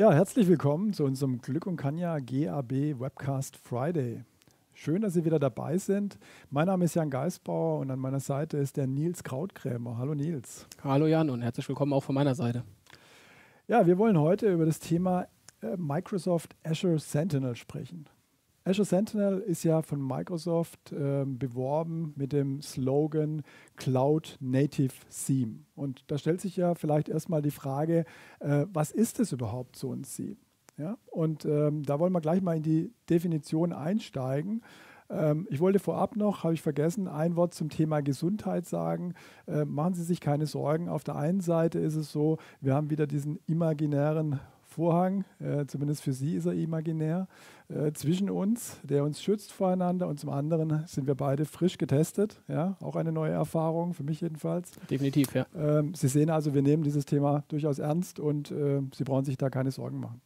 Ja, herzlich willkommen zu unserem Glück und Kanja GAB Webcast Friday. Schön, dass Sie wieder dabei sind. Mein Name ist Jan Geisbauer und an meiner Seite ist der Nils Krautkrämer. Hallo Nils. Hallo Jan und herzlich willkommen auch von meiner Seite. Ja, wir wollen heute über das Thema äh, Microsoft Azure Sentinel sprechen. Azure Sentinel ist ja von Microsoft äh, beworben mit dem Slogan Cloud Native Theme. Und da stellt sich ja vielleicht erstmal die Frage, äh, was ist es überhaupt so ein Theme? Ja? Und ähm, da wollen wir gleich mal in die Definition einsteigen. Ähm, ich wollte vorab noch, habe ich vergessen, ein Wort zum Thema Gesundheit sagen. Äh, machen Sie sich keine Sorgen. Auf der einen Seite ist es so, wir haben wieder diesen imaginären Vorhang, äh, zumindest für Sie ist er imaginär, äh, zwischen uns, der uns schützt voreinander und zum anderen sind wir beide frisch getestet. Ja, auch eine neue Erfahrung, für mich jedenfalls. Definitiv, ja. Ähm, Sie sehen also, wir nehmen dieses Thema durchaus ernst und äh, Sie brauchen sich da keine Sorgen machen.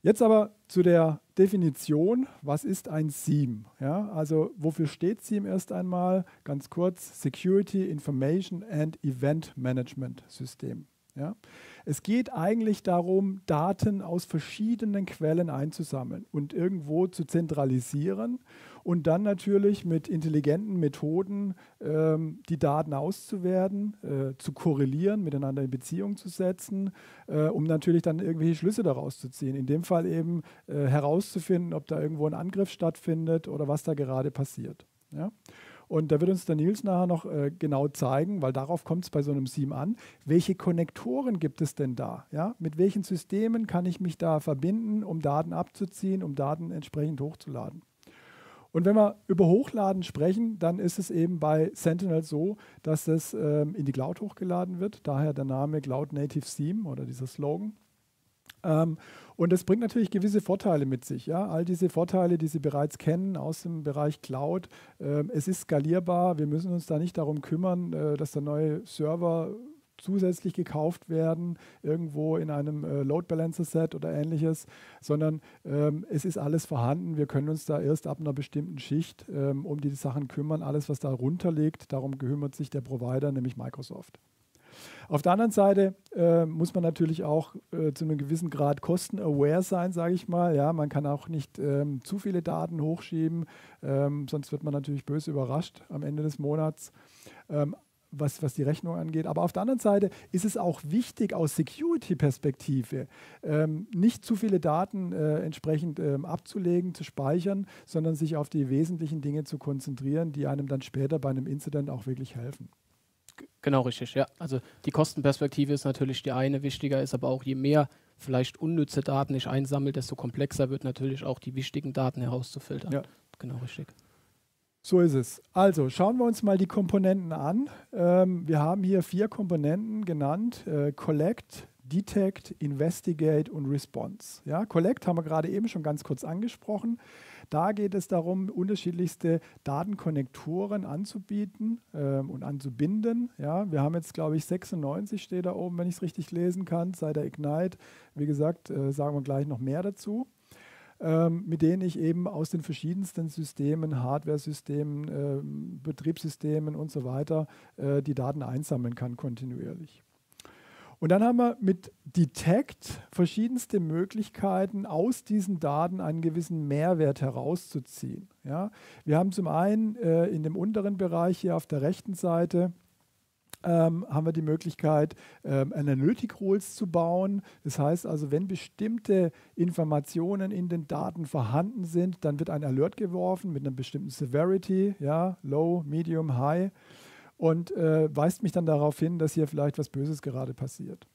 Jetzt aber zu der Definition, was ist ein SIEM? Ja, also wofür steht SIEM erst einmal? Ganz kurz, Security Information and Event Management System. Ja. Es geht eigentlich darum, Daten aus verschiedenen Quellen einzusammeln und irgendwo zu zentralisieren und dann natürlich mit intelligenten Methoden ähm, die Daten auszuwerten, äh, zu korrelieren, miteinander in Beziehung zu setzen, äh, um natürlich dann irgendwelche Schlüsse daraus zu ziehen. In dem Fall eben äh, herauszufinden, ob da irgendwo ein Angriff stattfindet oder was da gerade passiert. Ja? Und da wird uns der Nils nachher noch äh, genau zeigen, weil darauf kommt es bei so einem SIEM an, welche Konnektoren gibt es denn da? Ja? Mit welchen Systemen kann ich mich da verbinden, um Daten abzuziehen, um Daten entsprechend hochzuladen? Und wenn wir über Hochladen sprechen, dann ist es eben bei Sentinel so, dass es ähm, in die Cloud hochgeladen wird. Daher der Name Cloud Native Theme oder dieser Slogan. Ähm, und das bringt natürlich gewisse Vorteile mit sich. Ja? All diese Vorteile, die Sie bereits kennen aus dem Bereich Cloud. Ähm, es ist skalierbar. Wir müssen uns da nicht darum kümmern, äh, dass der neue Server zusätzlich gekauft werden, irgendwo in einem äh, Load Balancer Set oder ähnliches, sondern ähm, es ist alles vorhanden. Wir können uns da erst ab einer bestimmten Schicht ähm, um die Sachen kümmern. Alles, was da runterliegt, darum kümmert sich der Provider, nämlich Microsoft. Auf der anderen Seite äh, muss man natürlich auch äh, zu einem gewissen Grad kostenaware sein, sage ich mal. Ja, man kann auch nicht ähm, zu viele Daten hochschieben, ähm, sonst wird man natürlich böse überrascht am Ende des Monats. Ähm, was, was die Rechnung angeht. Aber auf der anderen Seite ist es auch wichtig aus Security-Perspektive, ähm, nicht zu viele Daten äh, entsprechend ähm, abzulegen, zu speichern, sondern sich auf die wesentlichen Dinge zu konzentrieren, die einem dann später bei einem Incident auch wirklich helfen. Genau, richtig, ja. Also die Kostenperspektive ist natürlich die eine, wichtiger ist aber auch, je mehr vielleicht unnütze Daten ich einsammle, desto komplexer wird natürlich auch die wichtigen Daten herauszufiltern. Ja. Genau, richtig. So ist es. Also schauen wir uns mal die Komponenten an. Ähm, wir haben hier vier Komponenten genannt: äh, Collect, Detect, Investigate und Response. Ja, Collect haben wir gerade eben schon ganz kurz angesprochen. Da geht es darum, unterschiedlichste Datenkonnektoren anzubieten ähm, und anzubinden. Ja, wir haben jetzt, glaube ich, 96 steht da oben, wenn ich es richtig lesen kann, seit der Ignite. Wie gesagt, äh, sagen wir gleich noch mehr dazu ähm, mit denen ich eben aus den verschiedensten Systemen, Hardware-Systemen, äh, Betriebssystemen und so weiter äh, die Daten einsammeln kann kontinuierlich. Und dann haben wir mit Detect verschiedenste Möglichkeiten, aus diesen Daten einen gewissen Mehrwert herauszuziehen. Ja? Wir haben zum einen äh, in dem unteren Bereich hier auf der rechten Seite ähm, haben wir die Möglichkeit, ähm, Analytic Rules zu bauen. Das heißt also, wenn bestimmte Informationen in den Daten vorhanden sind, dann wird ein Alert geworfen mit einer bestimmten Severity, ja, Low, Medium, High und äh, weist mich dann darauf hin, dass hier vielleicht was Böses gerade passiert.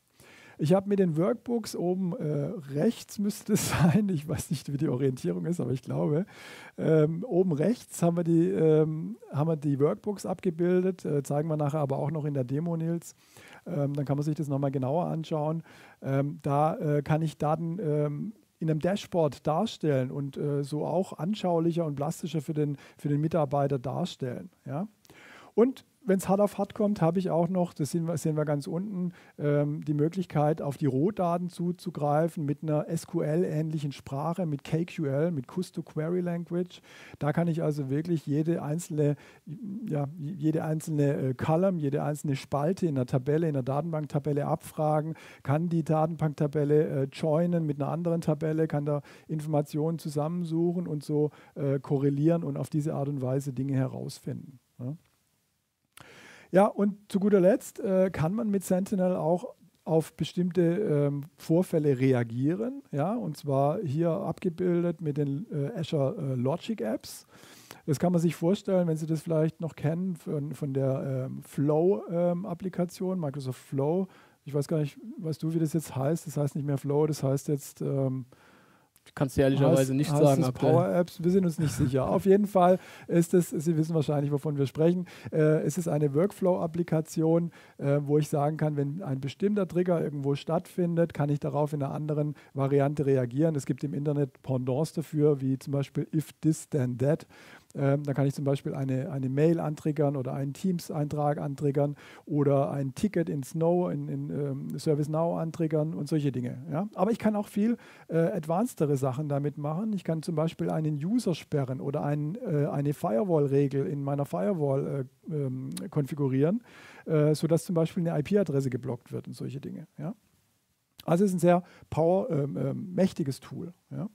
Ich habe mit den Workbooks oben äh, rechts müsste es sein, ich weiß nicht, wie die Orientierung ist, aber ich glaube, ähm, oben rechts haben wir die, ähm, haben wir die Workbooks abgebildet, äh, zeigen wir nachher aber auch noch in der Demo, Nils. Ähm, dann kann man sich das nochmal genauer anschauen. Ähm, da äh, kann ich Daten ähm, in einem Dashboard darstellen und äh, so auch anschaulicher und plastischer für den, für den Mitarbeiter darstellen. Ja? Und wenn es hart auf hart kommt, habe ich auch noch, das sehen wir, sehen wir ganz unten, ähm, die Möglichkeit, auf die Rohdaten zuzugreifen mit einer SQL-ähnlichen Sprache, mit KQL, mit Custo Query Language. Da kann ich also wirklich jede einzelne, ja, jede einzelne äh, Column, jede einzelne Spalte in der Tabelle, in der Datenbanktabelle abfragen, kann die Datenbanktabelle äh, joinen mit einer anderen Tabelle, kann da Informationen zusammensuchen und so äh, korrelieren und auf diese Art und Weise Dinge herausfinden. Ja. Ja, und zu guter Letzt äh, kann man mit Sentinel auch auf bestimmte ähm, Vorfälle reagieren. Ja, und zwar hier abgebildet mit den äh, Azure äh, Logic Apps. Das kann man sich vorstellen, wenn Sie das vielleicht noch kennen von, von der ähm, Flow-Applikation, ähm, Microsoft Flow. Ich weiß gar nicht, weißt du, wie das jetzt heißt? Das heißt nicht mehr Flow, das heißt jetzt ähm, Kannst du ehrlicherweise nicht heißt sagen. Es Power Apps, wir sind uns nicht sicher. Auf jeden Fall ist es, Sie wissen wahrscheinlich, wovon wir sprechen, äh, es ist eine Workflow-Applikation, äh, wo ich sagen kann, wenn ein bestimmter Trigger irgendwo stattfindet, kann ich darauf in einer anderen Variante reagieren. Es gibt im Internet Pendants dafür, wie zum Beispiel if this then that. Ähm, dann kann ich zum Beispiel eine, eine Mail antriggern oder einen Teams-Eintrag antriggern oder ein Ticket in Snow, in, in ähm, ServiceNow antriggern und solche Dinge. Ja? Aber ich kann auch viel äh, advancedere Sachen damit machen. Ich kann zum Beispiel einen User sperren oder ein, äh, eine Firewall-Regel in meiner Firewall äh, ähm, konfigurieren, äh, sodass zum Beispiel eine IP-Adresse geblockt wird und solche Dinge. Ja? Also es ist ein sehr power, ähm, ähm, mächtiges Tool. Ja?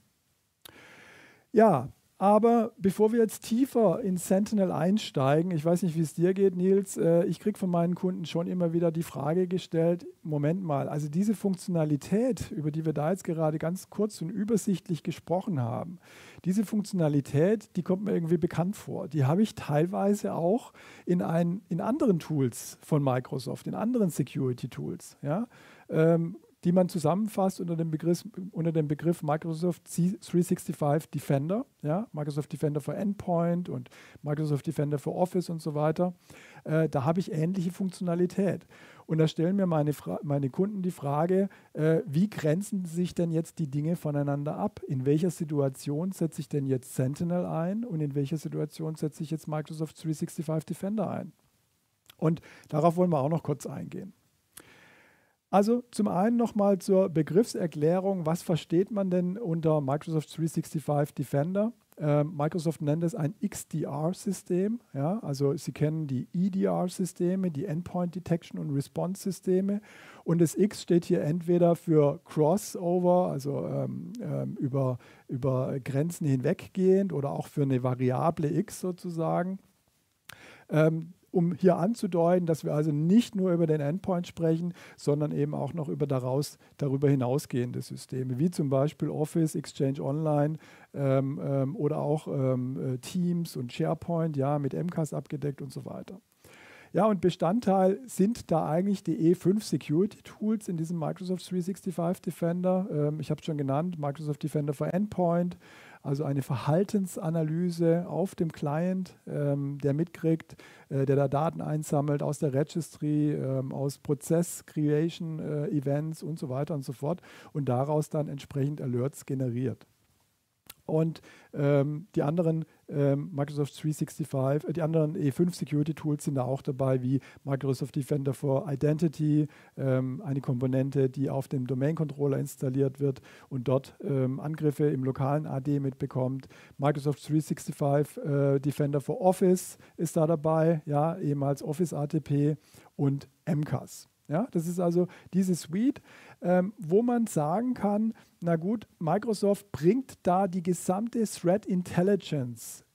ja, aber bevor wir jetzt tiefer in Sentinel einsteigen, ich weiß nicht, wie es dir geht, Nils, äh, ich kriege von meinen Kunden schon immer wieder die Frage gestellt, Moment mal, also diese Funktionalität, über die wir da jetzt gerade ganz kurz und übersichtlich gesprochen haben, diese Funktionalität, die kommt mir irgendwie bekannt vor. Die habe ich teilweise auch in, ein, in anderen Tools von Microsoft, in anderen Security-Tools. Ja? Ähm, die man zusammenfasst unter dem Begriff, unter dem Begriff Microsoft 365 Defender, ja, Microsoft Defender für Endpoint und Microsoft Defender für Office und so weiter. Äh, da habe ich ähnliche Funktionalität. Und da stellen mir meine, meine Kunden die Frage, äh, wie grenzen sich denn jetzt die Dinge voneinander ab? In welcher Situation setze ich denn jetzt Sentinel ein und in welcher Situation setze ich jetzt Microsoft 365 Defender ein? Und darauf wollen wir auch noch kurz eingehen. Also zum einen nochmal zur Begriffserklärung, was versteht man denn unter Microsoft 365 Defender? Äh, Microsoft nennt es ein XDR-System. Ja? Also Sie kennen die EDR-Systeme, die Endpoint Detection und Response-Systeme. Und das X steht hier entweder für Crossover, also ähm, ähm, über, über Grenzen hinweggehend oder auch für eine Variable X sozusagen. Ähm, um hier anzudeuten, dass wir also nicht nur über den Endpoint sprechen, sondern eben auch noch über daraus, darüber hinausgehende Systeme, wie zum Beispiel Office, Exchange Online ähm, ähm, oder auch ähm, äh, Teams und SharePoint, ja, mit MCAS abgedeckt und so weiter. Ja, und Bestandteil sind da eigentlich die E5 Security Tools in diesem Microsoft 365 Defender. Ähm, ich habe es schon genannt, Microsoft Defender for Endpoint, also eine Verhaltensanalyse auf dem Client, ähm, der mitkriegt, äh, der da Daten einsammelt aus der Registry, ähm, aus Prozess-Creation-Events äh, und so weiter und so fort und daraus dann entsprechend Alerts generiert. Und ähm, die anderen ähm, Microsoft 365, äh, die anderen E5 Security Tools sind da auch dabei, wie Microsoft Defender for Identity, ähm, eine Komponente, die auf dem Domain Controller installiert wird und dort ähm, Angriffe im lokalen AD mitbekommt. Microsoft 365 äh, Defender for Office ist da dabei, ja, ehemals Office ATP und MCAS. Ja, das ist also diese Suite, ähm, wo man sagen kann, na gut, Microsoft bringt da die gesamte Threat Intelligence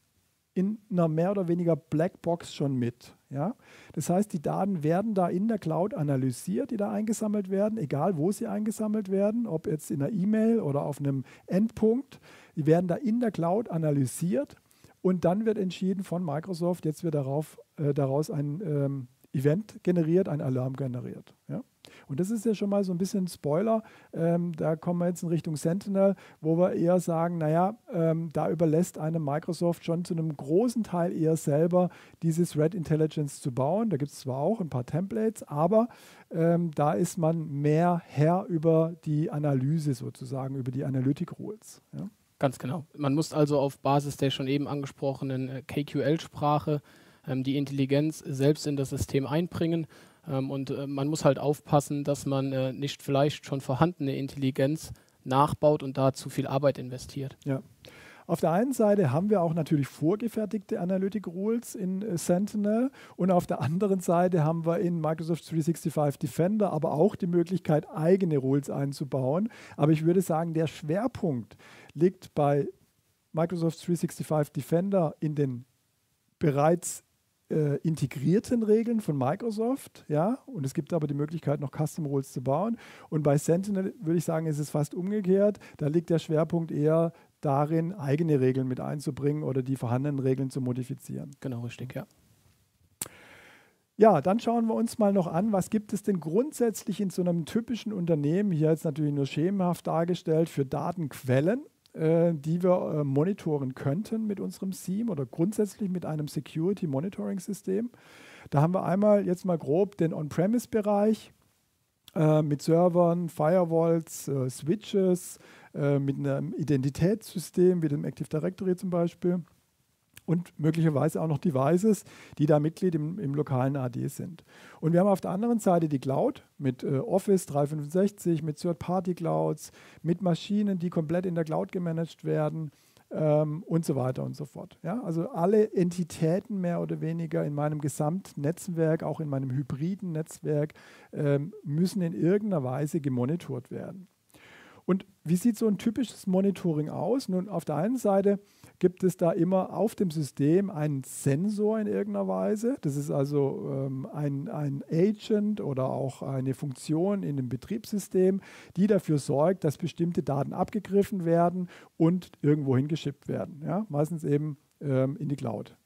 in einer mehr oder weniger Blackbox schon mit. Ja? Das heißt, die Daten werden da in der Cloud analysiert, die da eingesammelt werden, egal wo sie eingesammelt werden, ob jetzt in einer E-Mail oder auf einem Endpunkt. Die werden da in der Cloud analysiert und dann wird entschieden von Microsoft, jetzt wird darauf, äh, daraus ein ähm, Event generiert, ein Alarm generiert. Ja? Und das ist ja schon mal so ein bisschen Spoiler. Ähm, da kommen wir jetzt in Richtung Sentinel, wo wir eher sagen, naja, ähm, da überlässt einem Microsoft schon zu einem großen Teil eher selber dieses Red Intelligence zu bauen. Da gibt es zwar auch ein paar Templates, aber ähm, da ist man mehr Herr über die Analyse sozusagen, über die Analytic Rules. Ja? Ganz genau. Man muss also auf Basis der schon eben angesprochenen äh, KQL-Sprache ähm, die Intelligenz selbst in das System einbringen. Ähm, und äh, man muss halt aufpassen, dass man äh, nicht vielleicht schon vorhandene Intelligenz nachbaut und da zu viel Arbeit investiert. Ja. Auf der einen Seite haben wir auch natürlich vorgefertigte Analytic Rules in äh, Sentinel und auf der anderen Seite haben wir in Microsoft 365 Defender aber auch die Möglichkeit, eigene Rules einzubauen. Aber ich würde sagen, der Schwerpunkt liegt bei Microsoft 365 Defender in den bereits äh, integrierten Regeln von Microsoft, ja, und es gibt aber die Möglichkeit, noch Custom Rules zu bauen. Und bei Sentinel würde ich sagen, ist es fast umgekehrt. Da liegt der Schwerpunkt eher darin, eigene Regeln mit einzubringen oder die vorhandenen Regeln zu modifizieren. Genau, richtig, ja. Ja, dann schauen wir uns mal noch an, was gibt es denn grundsätzlich in so einem typischen Unternehmen, hier jetzt natürlich nur schemenhaft dargestellt, für Datenquellen, die wir äh, monitoren könnten mit unserem SIEM oder grundsätzlich mit einem Security Monitoring System. Da haben wir einmal jetzt mal grob den On-Premise-Bereich äh, mit Servern, Firewalls, äh, Switches, äh, mit einem Identitätssystem wie dem Active Directory zum Beispiel und möglicherweise auch noch Devices, die da Mitglied im, im, lokalen AD sind. Und wir haben auf der anderen Seite die Cloud mit äh, Office 365, mit Third-Party-Clouds, mit Maschinen, die komplett in der Cloud gemanagt werden ähm, und so weiter und so fort. Ja? Also alle Entitäten mehr oder weniger in meinem Gesamtnetzwerk, auch in meinem hybriden Netzwerk, ähm, müssen in irgendeiner Weise gemonitort werden. Und wie sieht so ein typisches Monitoring aus? Nun, auf der einen Seite gibt es da immer auf dem System einen Sensor in irgendeiner Weise. Das ist also ähm, ein, ein Agent oder auch eine Funktion in dem Betriebssystem, die dafür sorgt, dass bestimmte Daten abgegriffen werden und irgendwo hingeschippt werden. Ja? Meistens eben ähm, in die Cloud.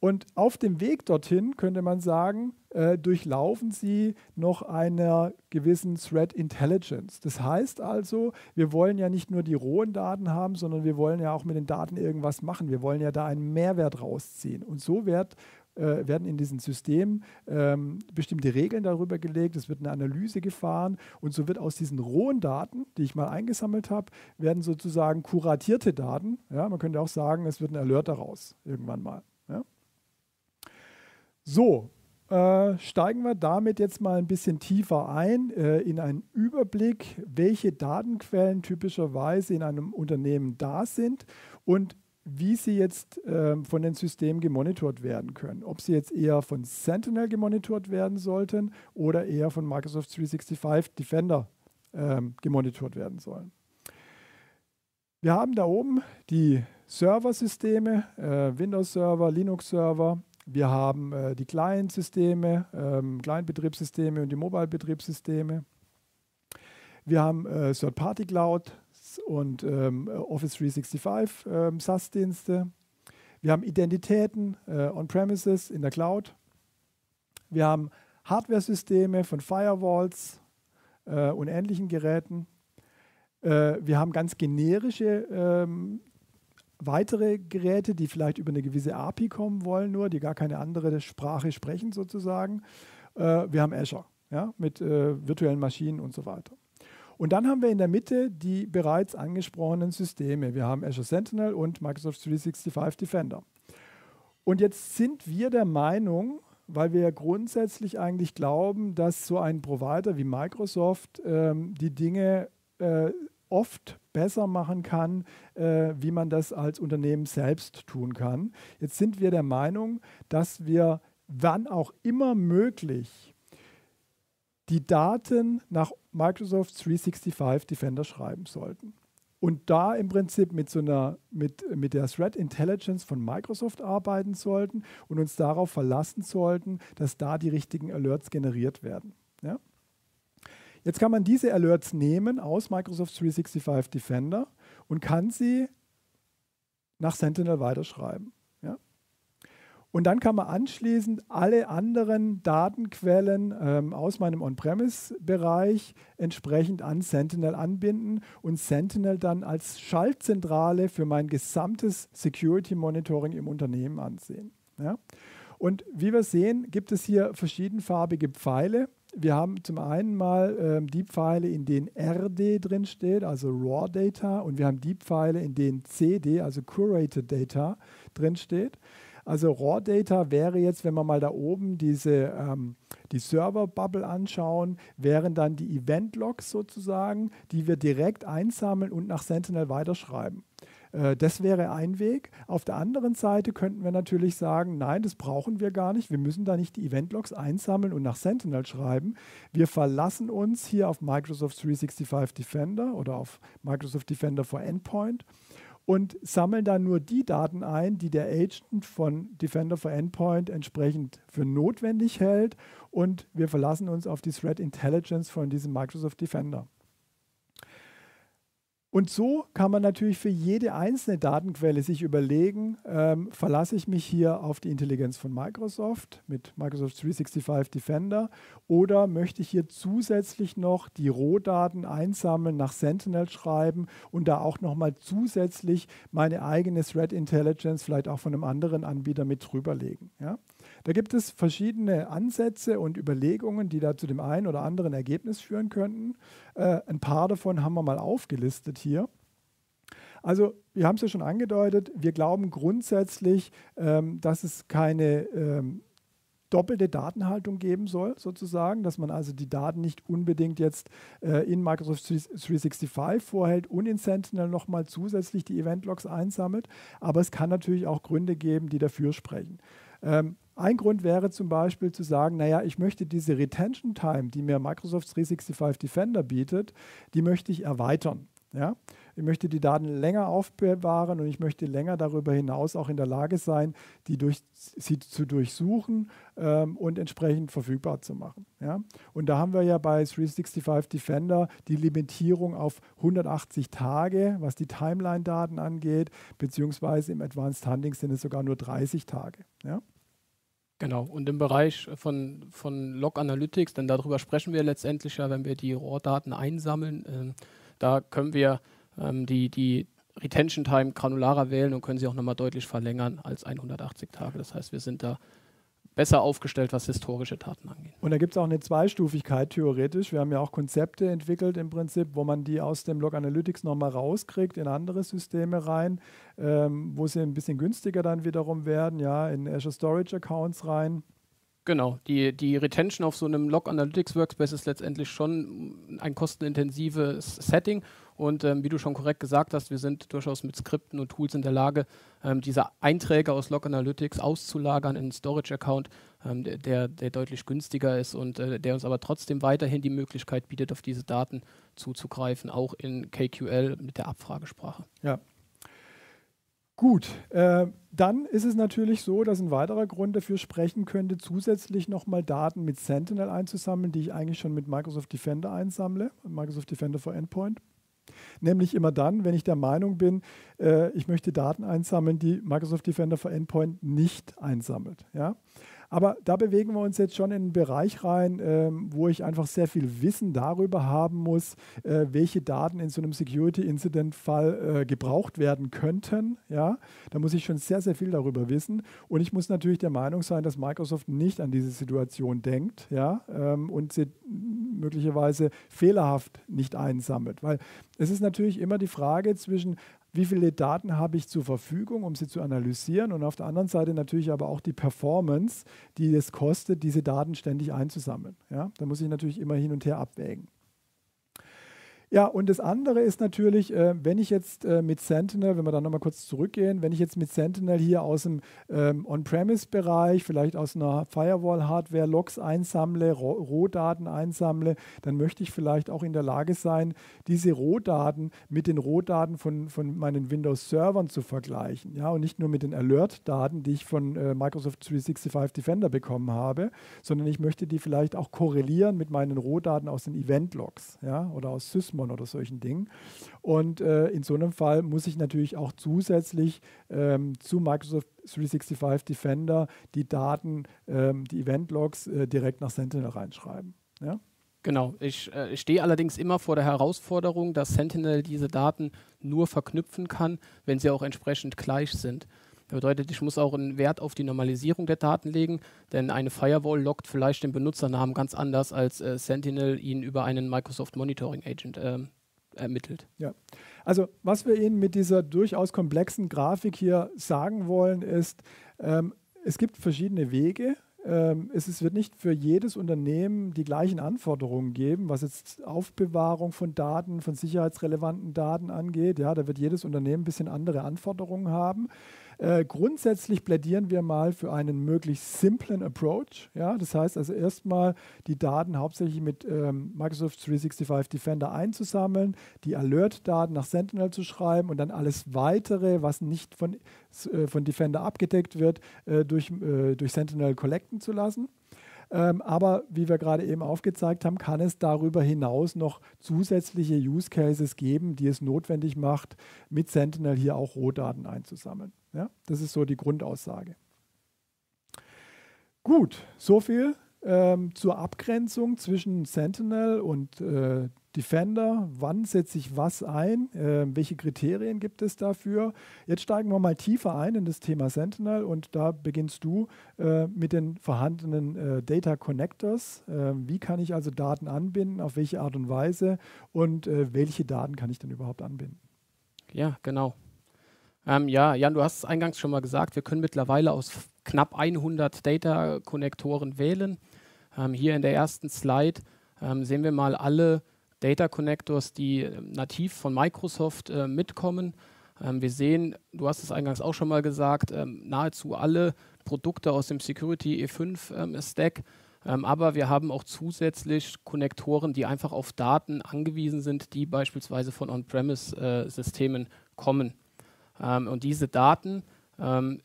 Und auf dem Weg dorthin könnte man sagen, äh, durchlaufen sie noch einer gewissen Threat Intelligence. Das heißt also, wir wollen ja nicht nur die rohen Daten haben, sondern wir wollen ja auch mit den Daten irgendwas machen. Wir wollen ja da einen Mehrwert rausziehen. Und so wird, äh, werden in diesem System ähm, bestimmte Regeln darüber gelegt, es wird eine Analyse gefahren und so wird aus diesen rohen Daten, die ich mal eingesammelt habe, werden sozusagen kuratierte Daten. Ja, man könnte auch sagen, es wird ein Alert daraus irgendwann mal. So, äh, steigen wir damit jetzt mal ein bisschen tiefer ein äh, in einen Überblick, welche Datenquellen typischerweise in einem Unternehmen da sind und wie sie jetzt äh, von den Systemen gemonitort werden können. Ob sie jetzt eher von Sentinel gemonitort werden sollten oder eher von Microsoft 365 Defender ähm, gemonitort werden sollen. Wir haben da oben die Serversysteme, äh, Windows-Server, Linux-Server, wir haben äh, die Client-Systeme, ähm, Client-Betriebssysteme und die Mobile-Betriebssysteme. Wir haben äh, Third-Party-Cloud und ähm, Office 365 ähm, SaaS-Dienste. Wir haben Identitäten äh, on-premises in der Cloud. Wir haben Hardware-Systeme von Firewalls äh, und ähnlichen Geräten. Äh, wir haben ganz generische ähm, weitere Geräte, die vielleicht über eine gewisse API kommen wollen, nur die gar keine andere Sprache sprechen sozusagen. Äh, wir haben Azure ja, mit äh, virtuellen Maschinen und so weiter. Und dann haben wir in der Mitte die bereits angesprochenen Systeme. Wir haben Azure Sentinel und Microsoft 365 Defender. Und jetzt sind wir der Meinung, weil wir grundsätzlich eigentlich glauben, dass so ein Provider wie Microsoft ähm, die Dinge äh, oft besser machen kann, äh, wie man das als Unternehmen selbst tun kann. Jetzt sind wir der Meinung, dass wir, wann auch immer möglich, die Daten nach Microsoft 365 Defender schreiben sollten. Und da im Prinzip mit, so einer, mit, mit der Threat Intelligence von Microsoft arbeiten sollten und uns darauf verlassen sollten, dass da die richtigen Alerts generiert werden. Ja? Jetzt kann man diese Alerts nehmen aus Microsoft 365 Defender und kann sie nach Sentinel weiterschreiben. Ja? Und dann kann man anschließend alle anderen Datenquellen ähm, aus meinem On-Premise-Bereich entsprechend an Sentinel anbinden und Sentinel dann als Schaltzentrale für mein gesamtes Security Monitoring im Unternehmen ansehen. Ja? Und wie wir sehen, gibt es hier verschiedenfarbige Pfeile wir haben zum einen mal ähm, die Pfeile, in denen RD drin steht, also Raw Data, und wir haben die Pfeile, in denen CD, also Curated Data, drin steht. Also Raw Data wäre jetzt, wenn wir mal da oben diese ähm, die Server-Bubble anschauen, wären dann die Event-Logs sozusagen, die wir direkt einsammeln und nach Sentinel weiterschreiben. Äh, das wäre ein Weg. Auf der anderen Seite könnten wir natürlich sagen, nein, das brauchen wir gar nicht. Wir müssen da nicht die Event-Logs einsammeln und nach Sentinel schreiben. Wir verlassen uns hier auf Microsoft 365 Defender oder auf Microsoft Defender for Endpoint und sammeln dann nur die Daten ein, die der Agent von Defender for Endpoint entsprechend für notwendig hält und wir verlassen uns auf die Threat Intelligence von diesem Microsoft Defender. Und so kann man natürlich für jede einzelne Datenquelle sich überlegen, ähm, verlasse ich mich hier auf die Intelligenz von Microsoft mit Microsoft 365 Defender oder möchte ich hier zusätzlich noch die Rohdaten einsammeln, nach Sentinel schreiben und da auch nochmal zusätzlich meine eigene Threat Intelligence vielleicht auch von einem anderen Anbieter mit drüberlegen. Ja? Da gibt es verschiedene Ansätze und Überlegungen, die da zu dem einen oder anderen Ergebnis führen könnten. Äh, ein paar davon haben wir mal aufgelistet hier. Also wir haben es ja schon angedeutet, wir glauben grundsätzlich, ähm, dass es keine ähm, doppelte Datenhaltung geben soll, sozusagen, dass man also die Daten nicht unbedingt jetzt äh, in Microsoft 365 vorhält und in Sentinel nochmal zusätzlich die Event-Logs einsammelt. Aber es kann natürlich auch Gründe geben, die dafür sprechen. Ähm, ein Grund wäre zum Beispiel zu sagen, naja, ich möchte diese Retention Time, die mir Microsoft 365 Defender bietet, die möchte ich erweitern. Ja? Ich möchte die Daten länger aufbewahren und ich möchte länger darüber hinaus auch in der Lage sein, die durch, sie zu durchsuchen ähm, und entsprechend verfügbar zu machen. Ja? Und da haben wir ja bei 365 Defender die Limitierung auf 180 Tage, was die Timeline-Daten angeht, beziehungsweise im Advanced Hunting sind es sogar nur 30 Tage. Ja? Genau, und im Bereich von, von Log Analytics, denn darüber sprechen wir letztendlich ja, wenn wir die RAW-Daten einsammeln, äh, da können wir ähm, die, die Retention Time granularer wählen und können sie auch nochmal deutlich verlängern als 180 Tage. Das heißt, wir sind da besser aufgestellt, was historische Daten angeht. Und da gibt es auch eine Zweistufigkeit theoretisch. Wir haben ja auch Konzepte entwickelt im Prinzip, wo man die aus dem Log Analytics nochmal rauskriegt in andere Systeme rein, ähm, wo sie ein bisschen günstiger dann wiederum werden, ja, in Azure Storage Accounts rein. Genau, die, die Retention auf so einem Log Analytics Workspace ist letztendlich schon ein kostenintensives Setting und ähm, wie du schon korrekt gesagt hast, wir sind durchaus mit Skripten und Tools in der Lage, ähm, diese Einträge aus Log Analytics auszulagern in einen Storage Account, ähm, der, der deutlich günstiger ist und äh, der uns aber trotzdem weiterhin die Möglichkeit bietet, auf diese Daten zuzugreifen, auch in KQL mit der Abfragesprache. Ja, Gut, äh, dann ist es natürlich so, dass ein weiterer Grund dafür sprechen könnte, zusätzlich nochmal Daten mit Sentinel einzusammeln, die ich eigentlich schon mit Microsoft Defender einsammle, Microsoft Defender for Endpoint. Nämlich immer dann, wenn ich der Meinung bin, äh, ich möchte Daten einsammeln, die Microsoft Defender for Endpoint nicht einsammelt. Ja? Aber da bewegen wir uns jetzt schon in einen Bereich rein, ähm, wo ich einfach sehr viel Wissen darüber haben muss, äh, welche Daten in so einem Security-Incident-Fall äh, gebraucht werden könnten. Ja? Da muss ich schon sehr, sehr viel darüber wissen. Und ich muss natürlich der Meinung sein, dass Microsoft nicht an diese Situation denkt ja? Ähm, und sie möglicherweise fehlerhaft nicht einsammelt. Weil es ist natürlich immer die Frage zwischen, wie viele Daten habe ich zur Verfügung, um sie zu analysieren und auf der anderen Seite natürlich aber auch die Performance, die es kostet, diese Daten ständig einzusammeln. Ja? Da muss ich natürlich immer hin und her abwägen. Ja, und das andere ist natürlich, äh, wenn ich jetzt äh, mit Sentinel, wenn wir da nochmal kurz zurückgehen, wenn ich jetzt mit Sentinel hier aus dem ähm, On-Premise-Bereich, vielleicht aus einer Firewall-Hardware Logs einsammle, Rohdaten einsammle, dann möchte ich vielleicht auch in der Lage sein, diese Rohdaten mit den Rohdaten von, von meinen Windows-Servern zu vergleichen. Ja, und nicht nur mit den Alert-Daten, die ich von äh, Microsoft 365 Defender bekommen habe, sondern ich möchte die vielleicht auch korrelieren mit meinen Rohdaten aus den Event-Logs ja, oder aus Sysmon Plasmon oder solchen Dingen. Und äh, in so einem Fall muss ich natürlich auch zusätzlich ähm, zu Microsoft 365 Defender die Daten, ähm, die Event-Logs äh, direkt nach Sentinel reinschreiben. Ja? Genau, ich, äh, ich stehe allerdings immer vor der Herausforderung, dass Sentinel diese Daten nur verknüpfen kann, wenn sie auch entsprechend gleich sind. Das bedeutet, ich muss auch einen Wert auf die Normalisierung der Daten legen, denn eine Firewall lockt vielleicht den Benutzernamen ganz anders, als äh, Sentinel ihn über einen Microsoft Monitoring Agent äh, ermittelt. Ja, also was wir Ihnen mit dieser durchaus komplexen Grafik hier sagen wollen, ist, ähm, es gibt verschiedene Wege. Ähm, es wird nicht für jedes Unternehmen die gleichen Anforderungen geben, was jetzt Aufbewahrung von Daten, von sicherheitsrelevanten Daten angeht. Ja, da wird jedes Unternehmen ein bisschen andere Anforderungen haben. Äh, grundsätzlich plädieren wir mal für einen möglichst simplen Approach. Ja? Das heißt also erstmal die Daten hauptsächlich mit ähm, Microsoft 365 Defender einzusammeln, die Alert-Daten nach Sentinel zu schreiben und dann alles weitere, was nicht von, äh, von Defender abgedeckt wird, äh, durch, äh, durch Sentinel collecten zu lassen. Ähm, aber wie wir gerade eben aufgezeigt haben, kann es darüber hinaus noch zusätzliche Use Cases geben, die es notwendig macht, mit Sentinel hier auch Rohdaten einzusammeln. Ja? Das ist so die Grundaussage. Gut, soviel ähm, zur Abgrenzung zwischen Sentinel und äh, Defender. Wann setze ich was ein? Äh, welche Kriterien gibt es dafür? Jetzt steigen wir mal tiefer ein in das Thema Sentinel und da beginnst du äh, mit den vorhandenen äh, Data Connectors. Ähm, wie kann ich also Daten anbinden? Auf welche Art und Weise? Und äh, welche Daten kann ich denn überhaupt anbinden? Ja, genau. Ähm, ja, Jan, du hast es eingangs schon mal gesagt, wir können mittlerweile aus knapp 100 Data-Konnektoren wählen. Ähm, hier in der ersten Slide ähm, sehen wir mal alle Data Connectors, die äh, nativ von Microsoft äh, mitkommen. Ähm, wir sehen, du hast es eingangs auch schon mal gesagt, ähm, nahezu alle Produkte aus dem Security E5 ähm, Stack. aber wir haben auch zusätzlich Konnektoren, die einfach auf Daten angewiesen sind, die beispielsweise von On-Premise-Systemen äh, kommen. Ähm, und diese Daten, ähm,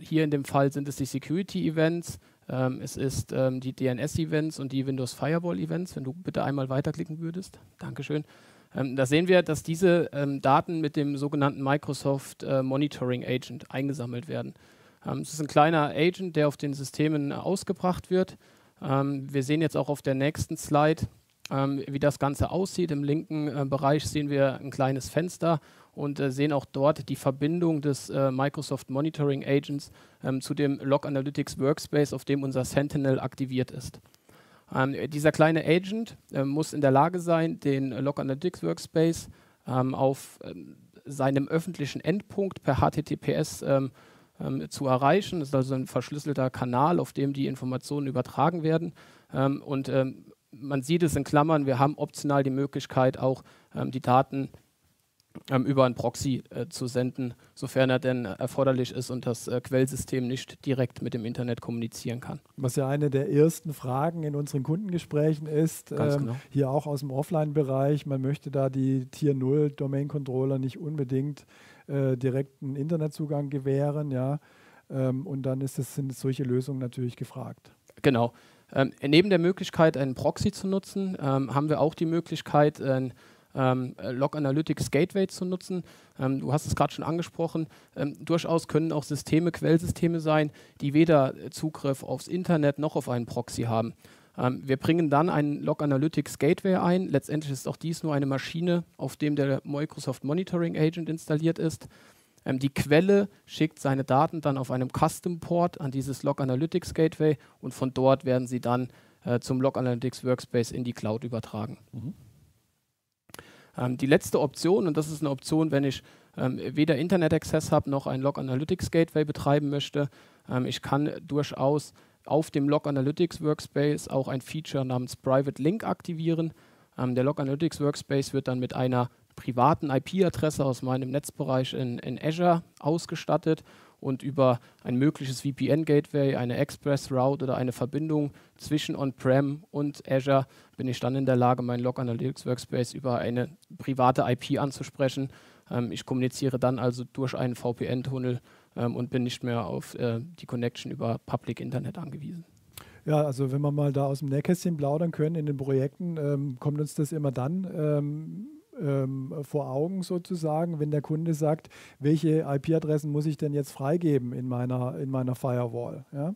hier in dem Fall sind es die Security-Events, ähm, es ist ähm, die DNS-Events und die Windows Firewall-Events. Wenn du bitte einmal weiterklicken würdest. Dankeschön. Ähm, da sehen wir, dass diese ähm, Daten mit dem sogenannten Microsoft äh, Monitoring Agent eingesammelt werden. es ist ein kleiner Agent, der auf den Systemen ausgebracht wird. wir sehen jetzt auch auf der nächsten Slide, wie das Ganze aussieht. Im linken äh, Bereich sehen wir ein kleines Fenster und äh, sehen auch dort die Verbindung des äh, Microsoft Monitoring Agents ähm, zu dem Log Analytics Workspace, auf dem unser Sentinel aktiviert ist. Ähm, dieser kleine Agent äh, muss in der Lage sein, den Log Analytics Workspace ähm, auf ähm, seinem öffentlichen Endpunkt per HTTPS ähm, ähm, zu erreichen. Das ist also ein verschlüsselter Kanal, auf dem die Informationen übertragen werden. und man sieht es in Klammern, wir haben optional die Möglichkeit, auch die Daten ähm, über ein Proxy äh, zu senden, sofern er denn erforderlich ist und das äh, Quellsystem nicht direkt mit dem Internet kommunizieren kann. Was ja eine der ersten Fragen in unseren Kundengesprächen ist, ähm, genau. hier auch aus dem Offline-Bereich, man möchte da die Tier 0 Domain-Controller nicht unbedingt äh, direkten Internetzugang gewähren, ja, ähm, und dann ist das, sind solche Lösungen natürlich gefragt. Genau. Ähm, neben der Möglichkeit, einen Proxy zu nutzen, ähm, haben wir auch die Möglichkeit, ein ähm, Log Analytics Gateway zu nutzen. Ähm, du hast es gerade schon angesprochen. Ähm, durchaus können auch Systeme Quellsysteme sein, die weder Zugriff aufs Internet noch auf einen Proxy haben. Wir bringen dann einen Log Analytics Gateway ein. Letztendlich ist auch dies nur eine Maschine, auf dem der Microsoft Monitoring Agent installiert ist. Ähm, die Quelle schickt seine Daten dann auf einem Custom Port an dieses Log Analytics Gateway und von dort werden sie dann äh, zum Log Analytics Workspace in die Cloud übertragen. Mhm. Ähm, die letzte Option, und das ist eine Option, wenn ich ähm, weder Internet Access habe noch ein Log Analytics Gateway betreiben möchte, ähm, ich kann durchaus auf dem Log Analytics Workspace auch ein Feature namens Private Link aktivieren. Ähm, der Log Analytics Workspace wird dann mit einer privaten IP-Adresse aus meinem Netzbereich in, in Azure ausgestattet und über ein mögliches VPN-Gateway, eine Express-Route oder eine Verbindung zwischen On-Prem und Azure bin ich dann in der Lage, meinen Log Analytics Workspace über eine private IP anzusprechen. Ähm, ich kommuniziere dann also durch einen VPN-Tunnel ähm, und bin nicht mehr auf äh, die Connection über Public Internet angewiesen. Ja, also wenn wir mal da aus dem Nähkästchen plaudern können in den Projekten, ähm, kommt uns das immer dann ähm, vor Augen sozusagen, wenn der Kunde sagt, welche IP-Adressen muss ich denn jetzt freigeben in meiner, in meiner Firewall. Ja?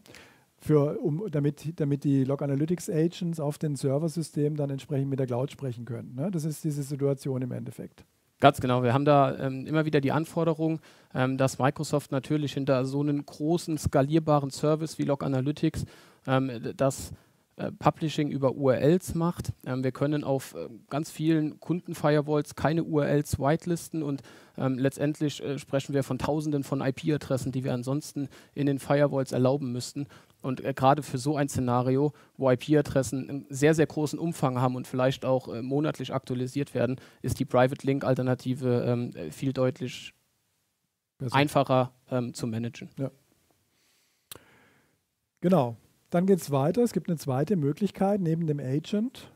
Für, um, damit, damit die Log Analytics Agents auf den Serversystemen dann entsprechend mit der Cloud sprechen können. Ne? Das ist diese Situation im Endeffekt. Ganz genau. Wir haben da ähm, immer wieder die Anforderung, ähm, dass Microsoft natürlich hinter so einem großen, skalierbaren Service wie Log Analytics ähm, das Publishing über URLs macht. Ähm, wir können auf äh, ganz vielen Kundenfirewalls keine URLs whitelisten und ähm, letztendlich äh, sprechen wir von Tausenden von IP-Adressen, die wir ansonsten in den Firewalls erlauben müssten. Und äh, gerade für so ein Szenario, wo IP-Adressen einen sehr, sehr großen Umfang haben und vielleicht auch äh, monatlich aktualisiert werden, ist die Private Link-Alternative ähm, viel deutlich Besser. einfacher ähm, zu managen. Ja. Genau. Dann geht es weiter. Es gibt eine zweite Möglichkeit neben dem Agent.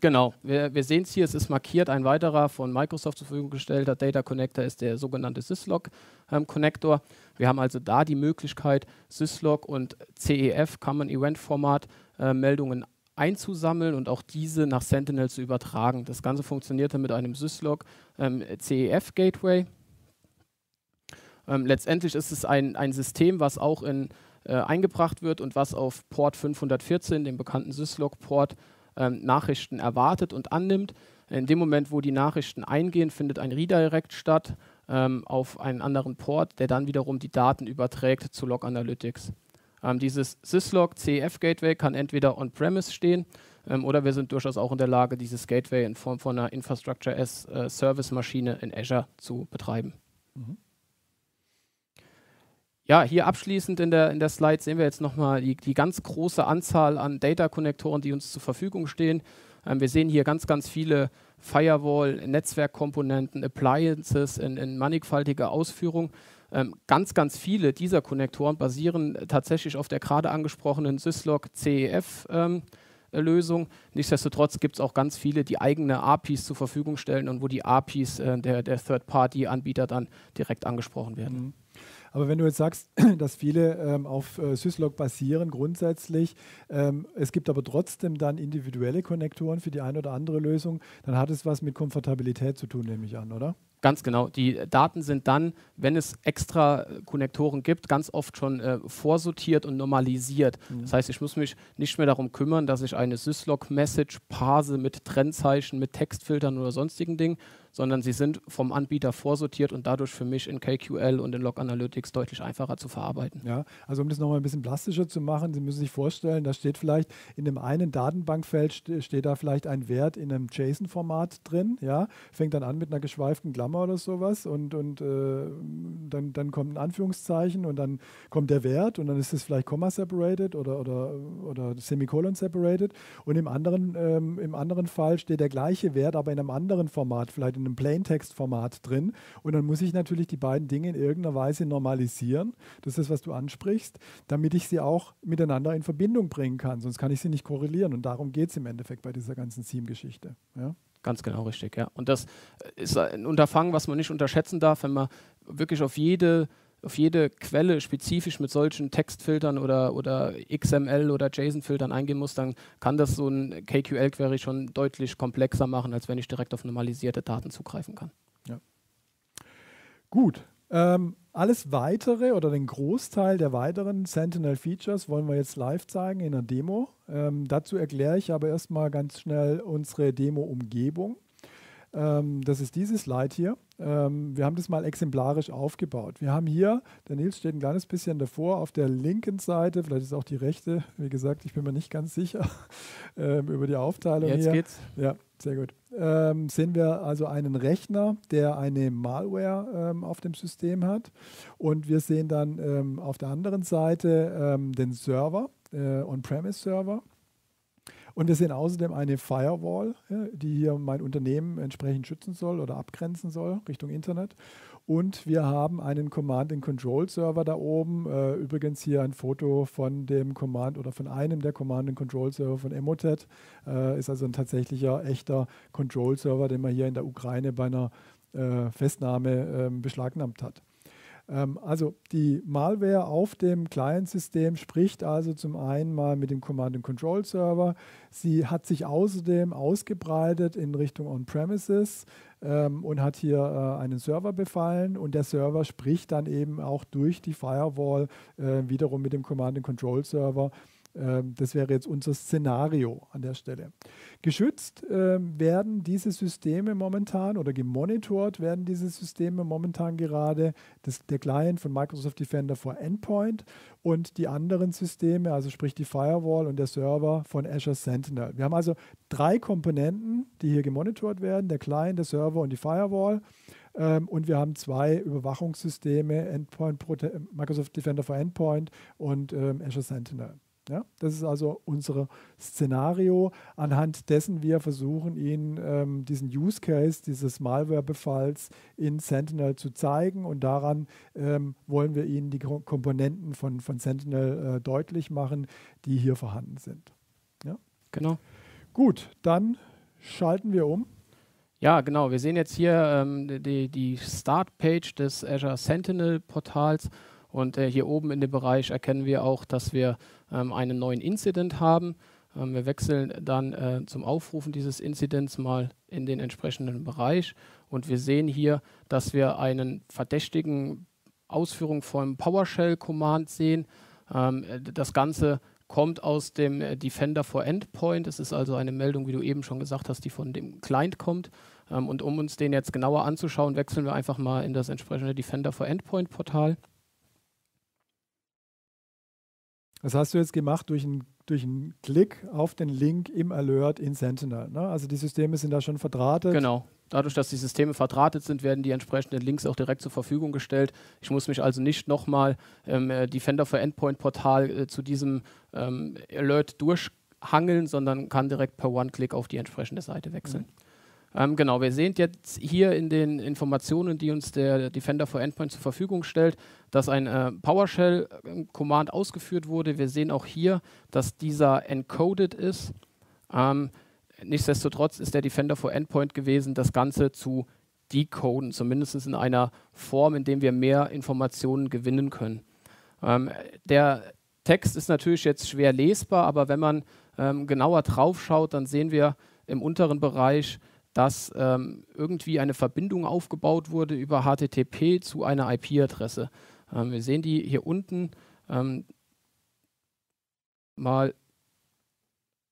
Genau, wir, wir sehen es hier, es ist markiert, ein weiterer von Microsoft zur Verfügung gestellter Data Connector ist der sogenannte Syslog ähm, Connector. Wir haben also da die Möglichkeit, Syslog und CEF, Common Event Format, äh, Meldungen einzusammeln und auch diese nach Sentinel zu übertragen. Das Ganze funktionierte mit einem Syslog ähm, CEF Gateway. Ähm, letztendlich ist es ein, ein System, was auch in äh, eingebracht wird und was auf Port 514, dem bekannten Syslog-Port, ähm, Nachrichten erwartet und annimmt. In dem Moment, wo die Nachrichten eingehen, findet ein Redirect statt ähm, auf einen anderen Port, der dann wiederum die Daten überträgt zu Log Analytics. Ähm, dieses Syslog CEF Gateway kann entweder on-premise stehen ähm, oder wir sind durchaus auch in der Lage, dieses Gateway in Form von einer Infrastructure as äh, Service Maschine in Azure zu betreiben. Mhm. Ja, hier abschließend in der, in der Slide sehen wir jetzt nochmal die, die ganz große Anzahl an Data-Konnektoren, die uns zur Verfügung stehen. Ähm, wir sehen hier ganz, ganz viele Firewall, Netzwerkkomponenten, Appliances in, in mannigfaltiger Ausführung. Ähm, ganz, ganz viele dieser Konnektoren basieren tatsächlich auf der gerade angesprochenen Syslog CEF. Ähm, Lösung. Nichtsdestotrotz gibt es auch ganz viele, die eigene APIs zur Verfügung stellen und wo die APIs äh, der, der Third-Party-Anbieter dann direkt angesprochen werden. Mhm. Aber wenn du jetzt sagst, dass viele ähm, auf äh, Syslog basieren grundsätzlich, ähm, es gibt aber trotzdem dann individuelle Konnektoren für die eine oder andere Lösung, dann hat es was mit Komfortabilität zu tun, nehme ich an, oder? Ganz genau. Die Daten sind dann, wenn es extra äh, Konnektoren gibt, ganz oft schon äh, vorsortiert und normalisiert. Mhm. Das heißt, ich muss mich nicht mehr darum kümmern, dass ich eine Syslog-Message parse mit Trennzeichen, mit Textfiltern oder sonstigen Dingen, sondern sie sind vom Anbieter vorsortiert und dadurch für mich in KQL und in Log Analytics deutlich einfacher zu verarbeiten. Ja, also um das nochmal ein bisschen plastischer zu machen, Sie müssen sich vorstellen, da steht vielleicht in dem einen Datenbankfeld steht da vielleicht ein Wert in einem JSON-Format drin, ja, fängt dann an mit einer geschweiften Klammer oder sowas und, und äh, dann, dann kommt ein Anführungszeichen und dann kommt der Wert und dann ist es vielleicht Komma-separated oder, oder, oder Semikolon-separated und im anderen, ähm, im anderen Fall steht der gleiche Wert, aber in einem anderen Format, vielleicht in einem Plaintext-Format drin. Und dann muss ich natürlich die beiden Dinge in irgendeiner Weise normalisieren. Das ist das, was du ansprichst, damit ich sie auch miteinander in Verbindung bringen kann. Sonst kann ich sie nicht korrelieren. Und darum geht es im Endeffekt bei dieser ganzen Theme-Geschichte. Ja? Ganz genau richtig, ja. Und das ist ein Unterfangen, was man nicht unterschätzen darf, wenn man wirklich auf jede auf jede Quelle spezifisch mit solchen Textfiltern oder, oder XML oder JSON-Filtern eingehen muss, dann kann das so ein KQL-Query schon deutlich komplexer machen, als wenn ich direkt auf normalisierte Daten zugreifen kann. Ja. Gut. Ähm, alles weitere oder den Großteil der weiteren Sentinel-Features wollen wir jetzt live zeigen in der Demo. Ähm, dazu erkläre ich aber erstmal ganz schnell unsere Demo-Umgebung. Ähm, das ist dieses Slide hier. Ähm, wir haben das mal exemplarisch aufgebaut. Wir haben hier, der Nils steht ein kleines bisschen davor, auf der linken Seite, vielleicht ist auch die rechte, wie gesagt, ich bin mir nicht ganz sicher ähm, über die Aufteilung Jetzt hier. geht's. Ja, sehr gut. Ähm, sehen wir also einen Rechner, der eine Malware ähm, auf dem System hat. Und wir sehen dann ähm, auf der anderen Seite den Server, äh, On-Premise-Server. Und wir sehen außerdem eine Firewall, die hier mein Unternehmen entsprechend schützen soll oder abgrenzen soll Richtung Internet. Und wir haben einen Command-and-Control-Server da oben. Äh, übrigens hier ein Foto von dem Command oder von einem der Command-and-Control-Server von Emotet. Äh, ist also ein tatsächlicher, echter Control-Server, den man hier in der Ukraine bei einer äh, Festnahme ähm, beschlagnahmt hat. Ähm, also die Malware auf dem Client-System spricht also zum einen mal mit dem Command-and-Control-Server. Sie hat sich außerdem ausgebreitet in Richtung On-Premises ähm, und hat hier äh, einen Server befallen und der Server spricht dann eben auch durch die Firewall äh, wiederum mit dem Command-and-Control-Server das wäre jetzt unser Szenario an der Stelle. Geschützt ähm, werden diese Systeme momentan oder gemonitort werden diese Systeme momentan gerade das, der Client von Microsoft Defender for Endpoint und die anderen Systeme, also sprich die Firewall und der Server von Azure Sentinel. Wir haben also drei Komponenten, die hier gemonitort werden, der Client, der Server und die Firewall. Ähm, und wir haben zwei Überwachungssysteme, Microsoft Defender for Endpoint und ähm, Azure Sentinel. Ja, das ist also unser Szenario, anhand dessen wir versuchen, Ihnen ähm, diesen Use Case dieses Malware-Befalls in Sentinel zu zeigen und daran ähm, wollen wir Ihnen die Komponenten von, von Sentinel äh, deutlich machen, die hier vorhanden sind. Ja? Genau. Gut, dann schalten wir um. Ja, genau. Wir sehen jetzt hier ähm, die, die Start-Page des Azure Sentinel-Portals und äh, hier oben in dem Bereich erkennen wir auch, dass wir ähm, einen neuen Incident haben. Ähm, wir wechseln dann äh, zum Aufrufen dieses Incidents mal in den entsprechenden Bereich und wir sehen hier, dass wir einen verdächtigen Ausführung vom PowerShell-Command sehen. Ähm, das Ganze kommt aus dem äh, Defender for Endpoint. Es ist also eine Meldung, wie du eben schon gesagt hast, die von dem Client kommt. Ähm, und um uns den jetzt genauer anzuschauen, wechseln wir einfach mal in das entsprechende Defender for Endpoint Portal. Das hast du jetzt gemacht durch einen durch einen Klick auf den Link im Alert in Sentinel. Ne? Also die Systeme sind da schon verdrahtet. Genau. Dadurch, dass die Systeme verdrahtet sind, werden die entsprechenden Links auch direkt zur Verfügung gestellt. Ich muss mich also nicht nochmal im äh, Defender for Endpoint Portal äh, zu diesem ähm, Alert durchhangeln, sondern kann direkt per One-Click auf die entsprechende Seite wechseln. Mhm. Ähm, genau, wir sehen jetzt hier in den Informationen, die uns der Defender for Endpoint zur Verfügung stellt, dass ein äh, PowerShell-Command ausgeführt wurde. Wir sehen auch hier, dass dieser encoded ist. Ähm, nichtsdestotrotz ist der Defender for Endpoint gewesen, das Ganze zu decoden, zumindest in einer Form, in der wir mehr Informationen gewinnen können. Ähm, der Text ist natürlich jetzt schwer lesbar, aber wenn man ähm, genauer drauf schaut, dann sehen wir im unteren Bereich, dass ähm, irgendwie eine Verbindung aufgebaut wurde über HTTP zu einer IP-Adresse. Ähm, wir sehen die hier unten ähm, mal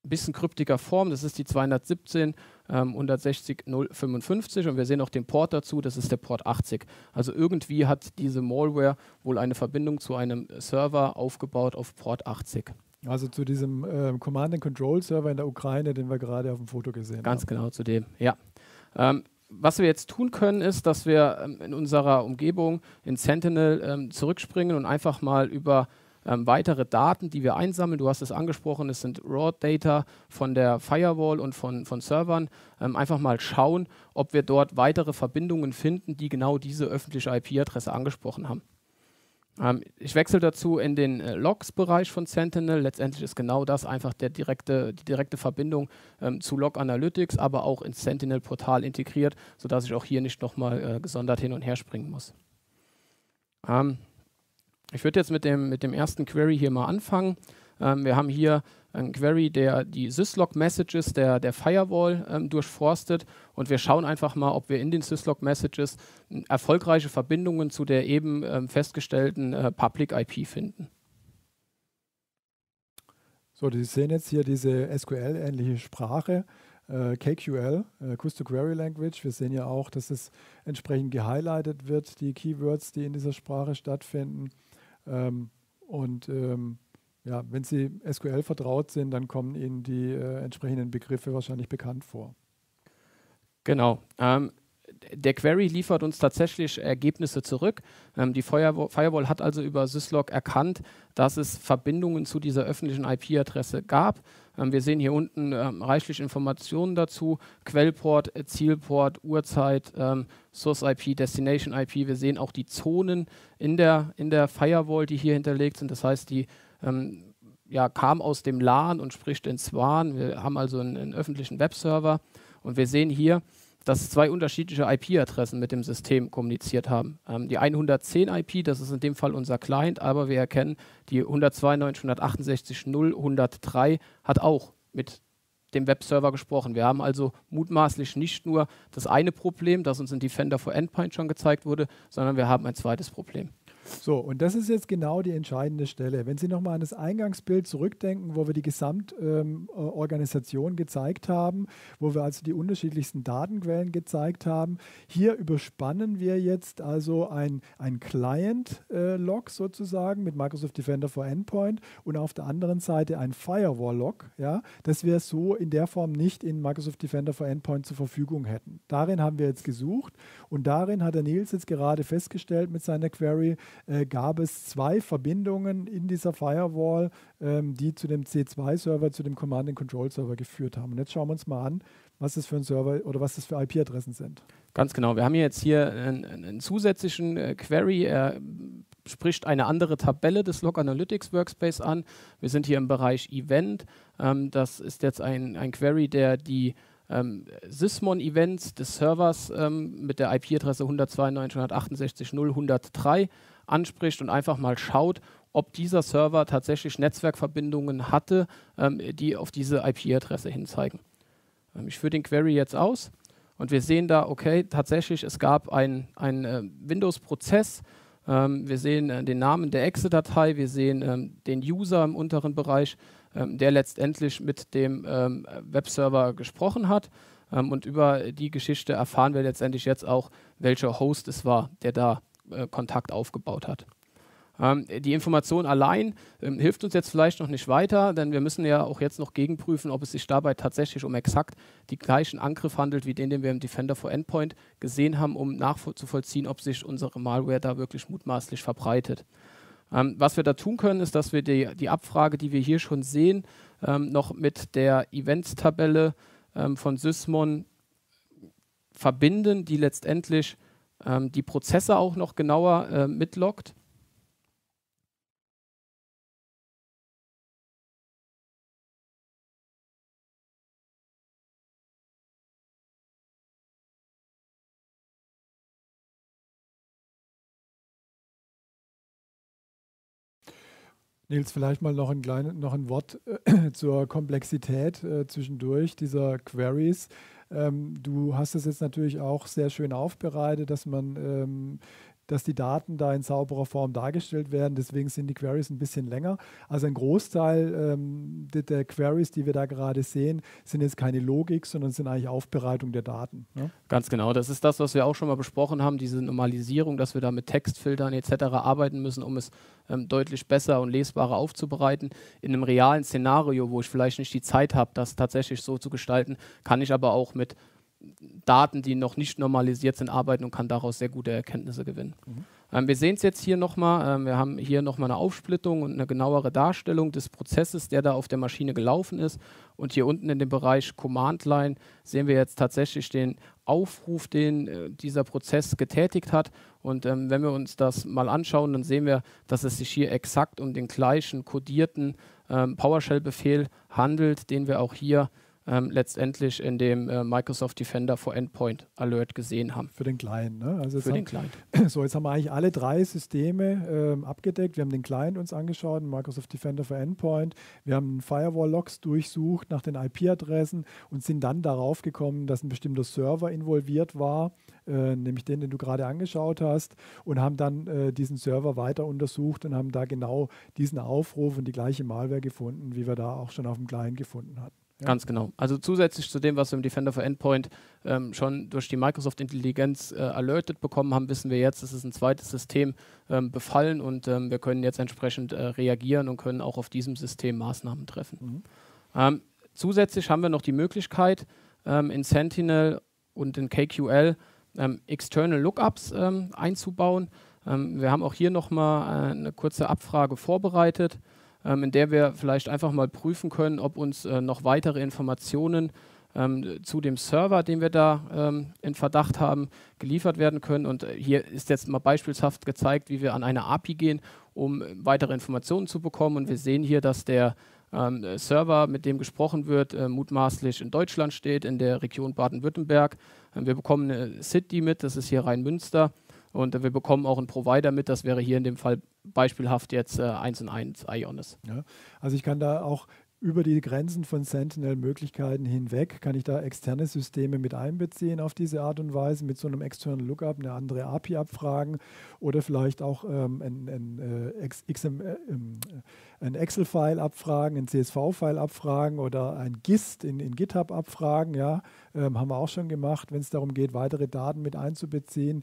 ein bisschen kryptischer Form. Das ist die 217 ähm, 160 055 und wir sehen auch den Port dazu, das ist der Port 80. Also irgendwie hat diese Malware wohl eine Verbindung zu einem Server aufgebaut auf Port 80. Also zu diesem äh, Command-and-Control-Server in der Ukraine, den wir gerade auf dem Foto gesehen Ganz haben. Ganz genau, zu dem, ja. Ähm, was wir jetzt tun können, ist, dass wir ähm, in unserer Umgebung in Sentinel ähm, zurückspringen und einfach mal über ähm, weitere Daten, die wir einsammeln, du hast es angesprochen, es sind Raw-Data von der Firewall und von, von Servern, ähm, einfach mal schauen, ob wir dort weitere Verbindungen finden, die genau diese öffentliche IP-Adresse angesprochen haben. Ähm, ich wechsle dazu in den äh, Logs-Bereich von Sentinel. Letztendlich ist genau das einfach der direkte, die direkte Verbindung ähm, zu Log Analytics, aber auch ins Sentinel-Portal integriert, sodass ich auch hier nicht nochmal äh, gesondert hin und her springen muss. Ähm, ich würde jetzt mit dem, mit dem ersten Query hier mal anfangen. Ähm, wir haben hier ein Query, der die Syslog-Messages der, der Firewall ähm, durchforstet und wir schauen einfach mal, ob wir in den Syslog-Messages hm, erfolgreiche Verbindungen zu der eben ähm, festgestellten äh, Public IP finden. So, Sie sehen jetzt hier diese SQL-ähnliche Sprache, äh, KQL, äh, Custom Query Language. Wir sehen ja auch, dass es entsprechend gehighlightet wird, die Keywords, die in dieser Sprache stattfinden. Ähm, und ähm, ja, wenn Sie SQL vertraut sind, dann kommen Ihnen die äh, entsprechenden Begriffe wahrscheinlich bekannt vor. Genau. Ähm, der Query liefert uns tatsächlich Ergebnisse zurück. Ähm, die Firewall, Firewall, hat also über Syslog erkannt, dass es Verbindungen zu dieser öffentlichen IP-Adresse gab. Ähm, wir sehen hier unten ähm, reichlich Informationen dazu: Quellport, Zielport, Uhrzeit, ähm, Source IP, Destination IP. Wir sehen auch die Zonen in der, in der Firewall, die hier hinterlegt sind. Das heißt, die ähm, ja, kam aus dem LAN und spricht in SWAN. Wir haben also einen, einen öffentlichen Webserver und wir sehen hier, dass zwei unterschiedliche IP-Adressen mit dem System kommuniziert haben. Ähm, die 110 IP, das ist in dem Fall unser Client, aber wir erkennen, die 192.168.0.103 hat auch mit dem Webserver gesprochen. Wir haben also mutmaßlich nicht nur das eine Problem, das uns in Defender for Endpoint schon gezeigt wurde, sondern wir haben ein zweites Problem. So, und das ist jetzt genau die entscheidende Stelle. Wenn Sie nochmal an das Eingangsbild zurückdenken, wo wir die Gesamtorganisation ähm, gezeigt haben, wo wir also die unterschiedlichsten Datenquellen gezeigt haben, hier überspannen wir jetzt also ein, ein Client-Log äh, sozusagen mit Microsoft Defender for Endpoint und auf der anderen Seite ein Firewall-Log, ja, das wir so in der Form nicht in Microsoft Defender for Endpoint zur Verfügung hätten. Darin haben wir jetzt gesucht und darin hat der Nils jetzt gerade festgestellt mit seiner Query, äh, gab es zwei Verbindungen in dieser Firewall, ähm, die zu dem C2-Server, zu dem Command-and-Control-Server geführt haben. Und jetzt schauen wir uns mal an, was das für ein Server oder was das für IP-Adressen sind. Ganz genau. Wir haben jetzt hier einen, einen zusätzlichen äh, Query. Er spricht eine andere Tabelle des Log Analytics Workspace an. Wir sind hier im Bereich Event. Ähm, das ist jetzt ein, ein Query, der die ähm, Sysmon-Events des Servers ähm, mit der IP-Adresse 192.168.0.103 anspricht und einfach mal schaut, ob dieser Server tatsächlich Netzwerkverbindungen hatte, ähm, die auf diese IP-Adresse hinzeigen. Ähm, ich führe den Query jetzt aus und wir sehen da, okay, tatsächlich, es gab einen äh, Windows-Prozess, ähm, wir sehen äh, den Namen der Exe-Datei, wir sehen ähm, den User im unteren Bereich, ähm, der letztendlich mit dem ähm, Webserver gesprochen hat. Und über die Geschichte erfahren wir letztendlich jetzt auch, welcher Host es war, der da äh, Kontakt aufgebaut hat. Ähm, die Information allein ähm, hilft uns jetzt vielleicht noch nicht weiter, denn wir müssen ja auch jetzt noch gegenprüfen, ob es sich dabei tatsächlich um exakt die gleichen Angriff handelt, wie den, den wir im Defender for Endpoint gesehen haben, um nachzuvollziehen, ob sich unsere Malware da wirklich mutmaßlich verbreitet. Ähm, was wir da tun können, ist, dass wir die, die Abfrage, die wir hier schon sehen, ähm, noch mit der Events-Tabelle ähm, von Sysmon verbinden, die letztendlich ähm, die Prozesse auch noch genauer äh, mitloggt. Nils, vielleicht mal noch ein, klein, noch ein Wort äh, zur Komplexität äh, zwischendurch dieser Queries. Ähm, du hast es jetzt natürlich auch sehr schön aufbereitet, dass man ähm, dass die Daten da in sauberer Form dargestellt werden. Deswegen sind die Queries ein bisschen länger. Also ein Großteil ähm, der, der, Queries, die wir da gerade sehen, sind jetzt keine Logik, sondern sind eigentlich Aufbereitung der Daten. Ne? Ganz genau. Das ist das, was wir auch schon mal besprochen haben, diese Normalisierung, dass wir da mit Textfiltern etc. arbeiten müssen, um es ähm, deutlich besser und lesbarer aufzubereiten. In einem realen Szenario, wo ich vielleicht nicht die Zeit habe, das tatsächlich so zu gestalten, kann ich aber auch mit Daten, die noch nicht normalisiert sind, arbeiten und kann daraus sehr gute Erkenntnisse gewinnen. Mhm. Ähm, wir sehen es jetzt hier nochmal. Ähm, wir haben hier nochmal eine Aufsplittung und eine genauere Darstellung des Prozesses, der da auf der Maschine gelaufen ist. Und hier unten in dem Bereich Command Line sehen wir jetzt tatsächlich den Aufruf, den äh, dieser Prozess getätigt hat. Und ähm, wenn wir uns das mal anschauen, dann sehen wir, dass es sich hier exakt um den gleichen kodierten ähm, PowerShell-Befehl handelt, den wir auch hier ähm, letztendlich in dem äh, Microsoft Defender for Endpoint Alert gesehen haben. Für den Client, ne? Also Für den Client. So, jetzt haben wir eigentlich alle drei Systeme ähm, abgedeckt. Wir haben den Client uns angeschaut, Microsoft Defender for Endpoint. Wir haben Firewall-Logs durchsucht nach den IP-Adressen und sind dann darauf gekommen, dass ein bestimmter Server involviert war, äh, nämlich den, den du gerade angeschaut hast, und haben dann äh, diesen Server weiter untersucht und haben da genau diesen Aufruf und die gleiche Malware gefunden, wie wir da auch schon auf dem Client gefunden hatten. Ja. Ganz genau. Also zusätzlich zu dem, was wir im Defender for Endpoint ähm, schon durch die Microsoft Intelligenz äh, alerted bekommen haben, wissen wir jetzt, es ist ein zweites System ähm, befallen und ähm, wir können jetzt entsprechend äh, reagieren und können auch auf diesem System Maßnahmen treffen. Mhm. Ähm, zusätzlich haben wir noch die Möglichkeit, ähm, in Sentinel und in KQL ähm, External Lookups einzubauen. wir haben auch hier nochmal äh, eine kurze Abfrage vorbereitet in der wir vielleicht einfach mal prüfen können, ob uns äh, noch weitere Informationen ähm, zu dem Server, den wir da ähm, in Verdacht haben, geliefert werden können. Und äh, hier ist jetzt mal beispielshaft gezeigt, wie wir an eine API gehen, um weitere Informationen zu bekommen. Und wir sehen hier, dass der ähm, Server, mit dem gesprochen wird, äh, mutmaßlich in Deutschland steht, in der Region Baden-Württemberg. Ähm, wir bekommen eine City mit, das ist hier Rhein-Münster. Und äh, wir bekommen auch einen Provider mit, das wäre hier in dem Fall beispielhaft jetzt äh, 1 und 1 Ionis. Ja, also ich kann da auch über die Grenzen von Sentinel-Möglichkeiten hinweg kann ich da externe Systeme mit einbeziehen auf diese Art und Weise, mit so einem externen Lookup eine andere API abfragen oder vielleicht auch ähm, ein, ein, äh, äh, ähm, ein Excel-File abfragen, ein CSV-File abfragen oder ein GIST in, in GitHub abfragen. Ja, ähm, haben wir auch schon gemacht. Wenn es darum geht, weitere Daten mit einzubeziehen,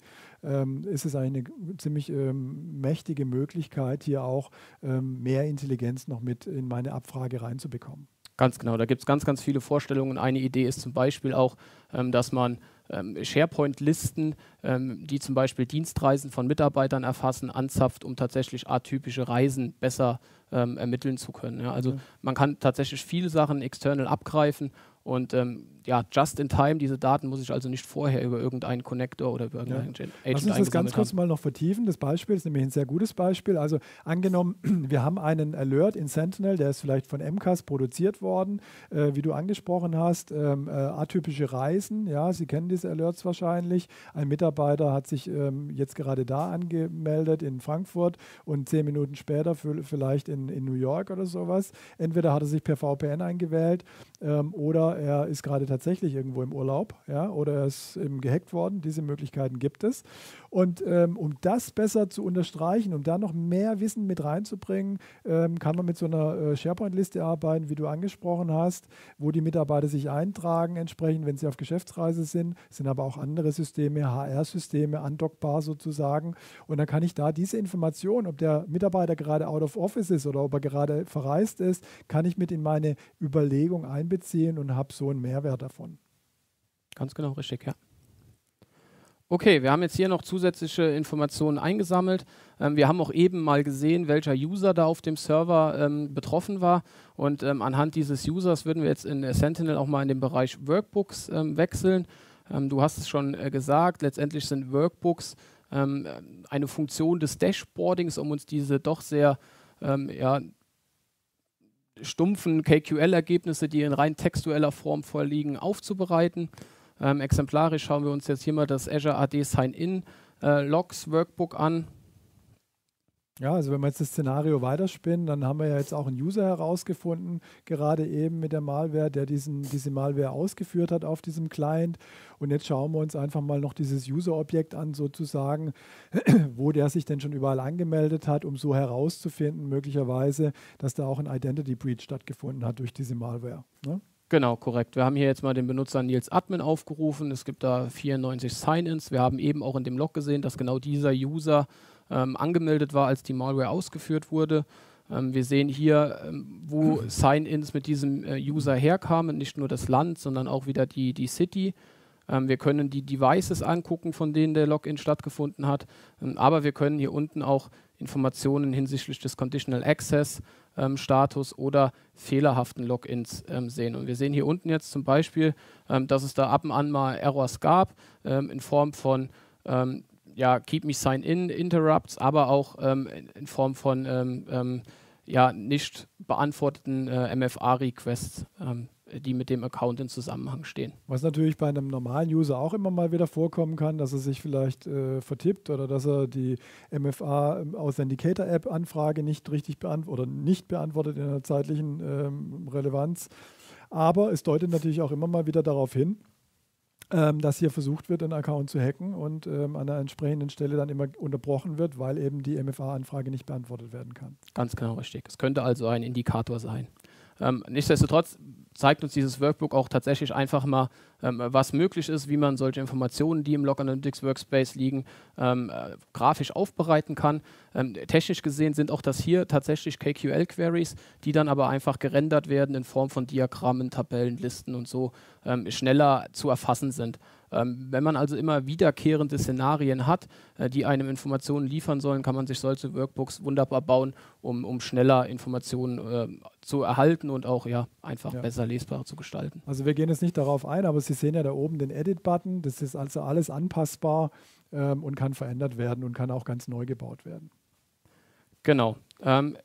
ist es eine ziemlich ähm, mächtige Möglichkeit, hier auch ähm, mehr Intelligenz noch mit in meine Abfrage reinzubekommen. Ganz genau, da gibt es ganz, ganz viele Vorstellungen. Eine Idee ist zum Beispiel auch, ähm, dass man ähm, SharePoint-Listen, ähm, die zum Beispiel Dienstreisen von Mitarbeitern erfassen, anzapft, um tatsächlich atypische Reisen besser ähm, ermitteln zu können. Also man kann tatsächlich viele Sachen external abgreifen und ähm, ja, just in time, diese Daten muss ich also nicht vorher über irgendeinen Connector oder über irgendeinen ja. Agent Lass uns das ganz kurz haben. mal noch vertiefen. Das Beispiel ist nämlich ein sehr gutes Beispiel. Also angenommen, wir haben einen Alert in Sentinel, der ist vielleicht von MCAS produziert worden, äh, wie du angesprochen hast, ähm, äh, atypische Reisen. Ja, Sie kennen diese Alerts wahrscheinlich. Ein Mitarbeiter hat sich ähm, jetzt gerade da angemeldet in Frankfurt und zehn Minuten später vielleicht in, in New York oder sowas. Entweder hat er sich per VPN eingewählt ähm, oder er ist gerade tatsächlich irgendwo im Urlaub ja, oder er ist eben gehackt worden. Diese Möglichkeiten gibt es. Und ähm, um das besser zu unterstreichen, um da noch mehr Wissen mit reinzubringen, ähm, kann man mit so einer äh, SharePoint-Liste arbeiten, wie du angesprochen hast, wo die Mitarbeiter sich eintragen, entsprechend, wenn sie auf Geschäftsreise sind. Es sind aber auch andere Systeme, HR-Systeme, andockbar sozusagen. Und dann kann ich da diese Information, ob der Mitarbeiter gerade out of office ist oder ob er gerade verreist ist, kann ich mit in meine Überlegung einbeziehen und habe so einen Mehrwert davon. Ganz genau, richtig, ja. Okay, wir haben jetzt hier noch zusätzliche Informationen eingesammelt. Ähm, wir haben auch eben mal gesehen, welcher User da auf dem Server ähm, betroffen war. Und ähm, anhand dieses Users würden wir jetzt in Sentinel auch mal in den Bereich Workbooks ähm, wechseln. Ähm, du hast es schon äh, gesagt, letztendlich sind Workbooks ähm, eine Funktion des Dashboardings, um uns diese doch sehr ja, stumpfen KQL-Ergebnisse, die in rein textueller Form vorliegen, aufzubereiten. Ähm, exemplarisch schauen wir uns jetzt hier mal das Azure AD Sign-In äh, Logs Workbook an. Ja, also wenn wir jetzt das Szenario weiterspinnen, dann haben wir ja jetzt auch einen User herausgefunden, gerade eben mit der Malware, der diesen, diese Malware ausgeführt hat auf diesem Client. Und jetzt schauen wir uns einfach mal noch dieses User-Objekt an, sozusagen, wo der sich denn schon überall angemeldet hat, um so herauszufinden, möglicherweise, dass da auch ein Identity Breach stattgefunden hat durch diese Malware. Ne? Genau, korrekt. Wir haben hier jetzt mal den Benutzer Nils Admin aufgerufen. Es gibt da 94 Sign-ins. Wir haben eben auch in dem Log gesehen, dass genau dieser User ähm, angemeldet war, als die Malware ausgeführt wurde. Ähm, wir sehen hier, ähm, wo Sign-ins mit diesem äh, User herkamen, nicht nur das Land, sondern auch wieder die, die City. Ähm, wir können die Devices angucken, von denen der Login stattgefunden hat, ähm, aber wir können hier unten auch Informationen hinsichtlich des Conditional Access ähm, Status oder fehlerhaften Logins ähm, sehen. Und wir sehen hier unten jetzt zum Beispiel, ähm, dass es da ab und an mal Errors gab in Form von ja, Keep Me Sign In Interrupts, aber auch ähm, in Form von ähm, ähm, ja, nicht beantworteten äh, MFA-Requests, ähm, die mit dem Account in Zusammenhang stehen. Was natürlich bei einem normalen User auch immer mal wieder vorkommen kann, dass er sich vielleicht äh, vertippt oder dass er die MFA ähm, Authenticator App Anfrage nicht richtig beantwortet oder nicht beantwortet in der zeitlichen ähm, Relevanz. Aber es deutet natürlich auch immer mal wieder darauf hin, ähm, dass hier versucht wird, einen Account zu hacken und ähm, an einer entsprechenden Stelle dann immer unterbrochen wird, weil eben die MFA-Anfrage nicht beantwortet werden kann. Ganz genau richtig. Es könnte also ein Indikator sein. Ähm, nichtsdestotrotz zeigt uns dieses Workbook auch tatsächlich einfach mal, ähm, was möglich ist, wie man solche Informationen, die im Log Analytics Workspace liegen, ähm, äh, grafisch aufbereiten kann. Ähm, technisch gesehen sind auch das hier tatsächlich KQL-Queries, die dann aber einfach gerendert werden in Form von Diagrammen, Tabellen, Listen und so ähm, schneller zu erfassen sind. Ähm, wenn man also immer wiederkehrende Szenarien hat, äh, die einem Informationen liefern sollen, kann man sich solche Workbooks wunderbar bauen, um, um schneller Informationen äh, zu erhalten und auch ja, einfach ja. besser lesbar zu gestalten. Also wir gehen jetzt nicht darauf ein, aber Sie sehen ja da oben den Edit-Button. Das ist also alles anpassbar ähm, und kann verändert werden und kann auch ganz neu gebaut werden. Genau. Ähm,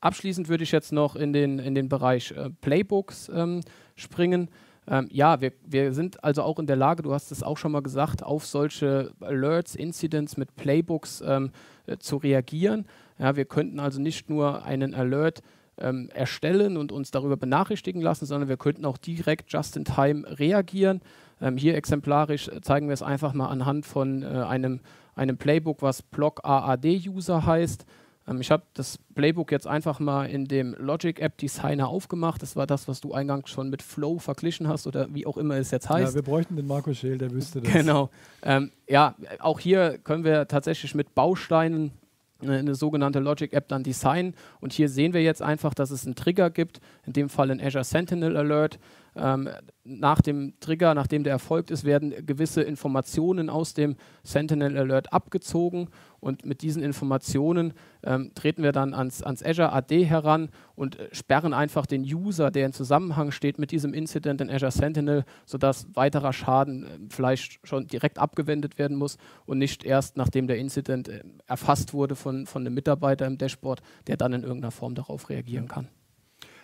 abschließend würde ich jetzt noch in den, in den Bereich äh, Playbooks ähm, springen. Ähm, ja, wir, wir sind also auch in der Lage, du hast es auch schon mal gesagt, auf solche Alerts, Incidents mit Playbooks ähm, äh, zu reagieren. Ja, wir könnten also nicht nur einen Alert ähm, erstellen und uns darüber benachrichtigen lassen, sondern wir könnten auch direkt just in time reagieren. Ähm, hier exemplarisch zeigen wir es einfach mal anhand von äh, einem, einem Playbook, was Block AAD User heißt. Ähm, ich habe das Playbook jetzt einfach mal in dem Logic App Designer aufgemacht. Das war das, was du eingangs schon mit Flow verglichen hast oder wie auch immer es jetzt heißt. Ja, wir bräuchten den Marco Scheel, der wüsste das. Genau. Ähm, ja, auch hier können wir tatsächlich mit Bausteinen eine sogenannte Logic App dann designen. Und hier sehen wir jetzt einfach, dass es einen Trigger gibt, in dem Fall ein Azure Sentinel Alert. Ähm, nach dem Trigger, nachdem der erfolgt ist, werden gewisse Informationen aus dem Sentinel Alert abgezogen und mit diesen Informationen ähm, treten wir dann ans, ans, Azure AD heran und äh, sperren einfach den User, der in Zusammenhang steht mit diesem Incident in Azure Sentinel, sodass weiterer Schaden äh, vielleicht schon direkt abgewendet werden muss und nicht erst nachdem der Incident äh, erfasst wurde von, von einem Mitarbeiter im Dashboard, der dann in irgendeiner Form darauf reagieren kann.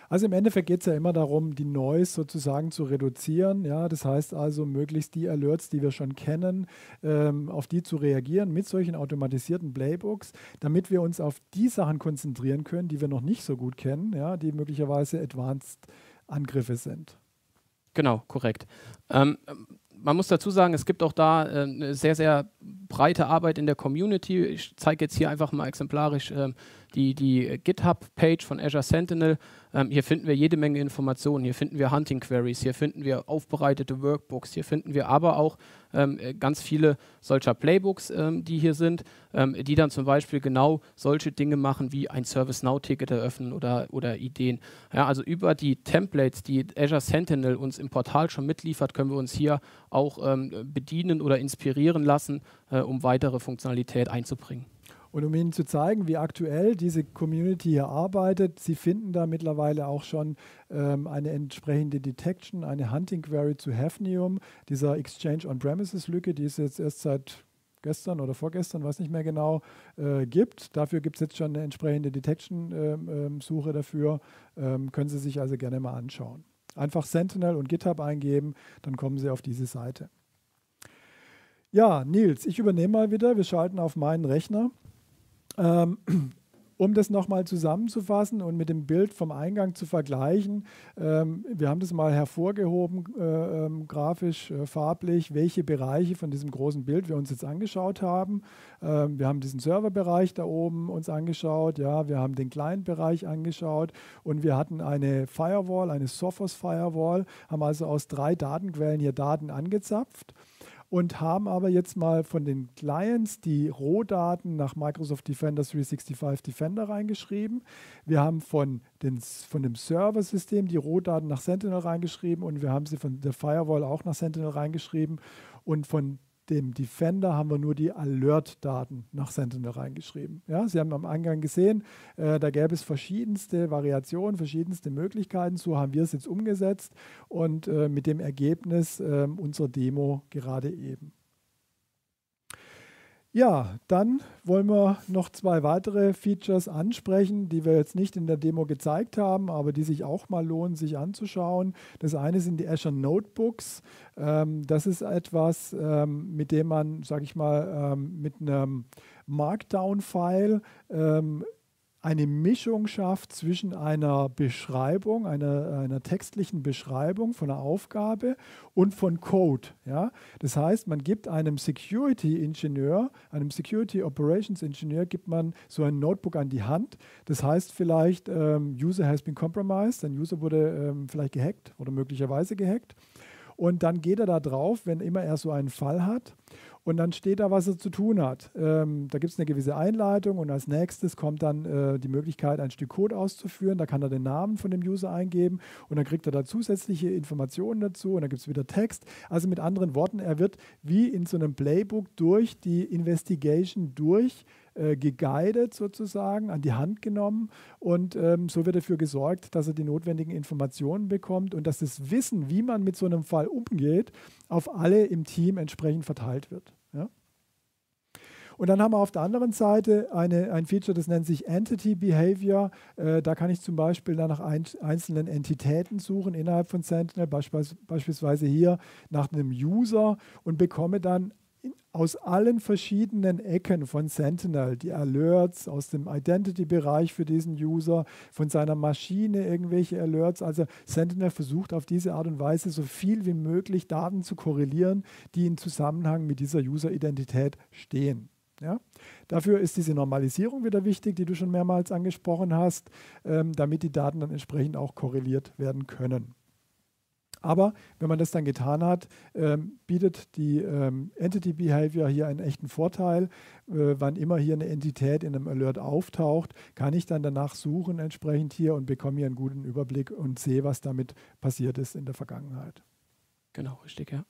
Also im Endeffekt geht es ja immer darum, die Noise sozusagen zu reduzieren. Ja, das heißt also, möglichst die Alerts, die wir schon kennen, ähm, auf die zu reagieren mit solchen automatisierten Playbooks, damit wir uns auf die Sachen konzentrieren können, die wir noch nicht so gut kennen, ja, die möglicherweise Advanced Angriffe sind. Genau, korrekt. Ähm, man muss dazu sagen, es gibt auch da äh, eine sehr, sehr breite Arbeit in der Community. Ich zeige jetzt hier einfach mal exemplarisch äh, die, die GitHub-Page von Azure Sentinel. Ähm, hier finden wir jede Menge Informationen. Hier finden wir Hunting Queries, hier finden wir aufbereitete Workbooks, hier finden wir aber auch ähm, ganz viele solcher Playbooks, ähm, die hier sind, ähm, die dann zum Beispiel genau solche Dinge machen wie ein ServiceNow-Ticket eröffnen oder, oder Ideen. Ja, also über die Templates, die Azure Sentinel uns im Portal schon mitliefert, können wir uns hier auch ähm, bedienen oder inspirieren lassen, äh, um weitere Funktionalität einzubringen. Und um Ihnen zu zeigen, wie aktuell diese Community hier arbeitet, Sie finden da mittlerweile auch schon ähm, eine entsprechende Detection, eine Hunting Query zu Hafnium, dieser Exchange On-Premises-Lücke, die es jetzt erst seit gestern oder vorgestern, weiß nicht mehr genau, äh, gibt. Dafür gibt es jetzt schon eine entsprechende Detection-Suche ähm, ähm, dafür. Ähm, können Sie sich also gerne mal anschauen. Einfach Sentinel und GitHub eingeben, dann kommen Sie auf diese Seite. Ja, Nils, ich übernehme mal wieder. Wir schalten auf meinen Rechner. Ähm, um das nochmal zusammenzufassen und mit dem Bild vom Eingang zu vergleichen, ähm, wir haben das mal hervorgehoben, äh, ähm, grafisch, äh, farblich, welche Bereiche von diesem großen Bild wir uns jetzt angeschaut haben. Ähm, wir haben diesen Serverbereich da oben uns angeschaut, ja, wir haben den Client-Bereich angeschaut und wir hatten eine Firewall, eine Sophos Firewall, haben also aus drei Datenquellen hier Daten angezapft und haben aber jetzt mal von den Clients die Rohdaten nach Microsoft Defender 365 Defender reingeschrieben. Wir haben von, den, von dem Server-System die Rohdaten nach Sentinel reingeschrieben und wir haben sie von der Firewall auch nach Sentinel reingeschrieben und von dem Defender haben wir nur die Alert-Daten nach Sentinel reingeschrieben. Ja, Sie haben am Eingang gesehen, äh, da gäbe es verschiedenste Variationen, verschiedenste Möglichkeiten. So haben wir es jetzt umgesetzt und äh, mit dem Ergebnis äh, unserer Demo gerade eben. Ja, dann wollen wir noch zwei weitere Features ansprechen, die wir jetzt nicht in der Demo gezeigt haben, aber die sich auch mal lohnen, sich anzuschauen. Das eine sind die Azure Notebooks. Ähm, das ist etwas, ähm, mit dem man, sage ich mal, ähm, mit einem Markdown-File eine Mischung schafft zwischen einer Beschreibung, einer, einer textlichen Beschreibung von einer Aufgabe und von Code. Ja? Das heißt, man gibt einem Security-Ingenieur, einem Security Operations Ingenieur, gibt man so ein Notebook an die Hand. Das heißt vielleicht, ähm, User has been compromised, ein User wurde ähm, vielleicht gehackt oder möglicherweise gehackt. Und dann geht er da drauf, wenn immer er so einen Fall hat und dann steht da, was er zu tun hat. Ähm, da gibt es eine gewisse Einleitung und als nächstes kommt dann äh, die Möglichkeit, ein Stück Code auszuführen. Da kann er den Namen von dem User eingeben und dann kriegt er da zusätzliche Informationen dazu und dann gibt es wieder Text. Also mit anderen Worten, er wird wie in so einem Playbook durch die Investigation durch äh, geguidet sozusagen, an die Hand genommen und ähm, so wird dafür gesorgt, dass er die notwendigen Informationen bekommt und dass das Wissen, wie man mit so einem Fall umgeht, auf alle im Team entsprechend verteilt wird. Ja? Und dann haben wir auf der anderen Seite eine, ein Feature, das nennt sich Entity Behavior. Äh, da kann ich zum Beispiel dann nach ein, einzelnen Entitäten suchen innerhalb von Sentinel, beispielsweise hier nach einem User und bekomme dann aus allen verschiedenen Ecken von Sentinel, die Alerts aus dem Identity-Bereich für diesen User, von seiner Maschine irgendwelche Alerts. Also Sentinel versucht auf diese Art und Weise so viel wie möglich Daten zu korrelieren, die in Zusammenhang mit dieser User-Identität stehen. Ja? Dafür ist diese Normalisierung wieder wichtig, die du schon mehrmals angesprochen hast, ähm, damit die Daten dann entsprechend auch korreliert werden können. Aber wenn man das dann getan hat, ähm, bietet die ähm, Entity Behavior hier einen echten Vorteil. Äh, wann immer hier eine Entität in einem Alert auftaucht, kann ich dann danach suchen entsprechend hier und bekomme hier einen guten Überblick und sehe, was damit passiert ist in der Vergangenheit. Genau, richtig, ja.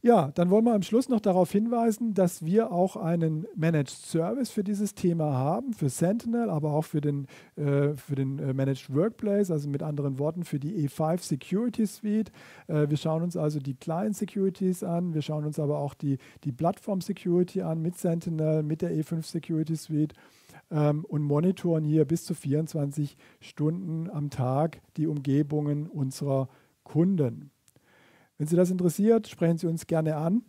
Ja, dann wollen wir am Schluss noch darauf hinweisen, dass wir auch einen Managed Service für dieses Thema haben, für Sentinel, aber auch für den, äh, für den äh, Managed Workplace, also mit anderen Worten für die E5 Security Suite. Äh, wir schauen uns also die Client Securities an, wir schauen uns aber auch die, die Plattform Security an mit Sentinel, mit der E5 Security Suite ähm, und monitoren hier bis zu 24 Stunden am Tag die Umgebungen unserer Kunden. Wenn Sie das interessiert, sprechen Sie uns gerne an.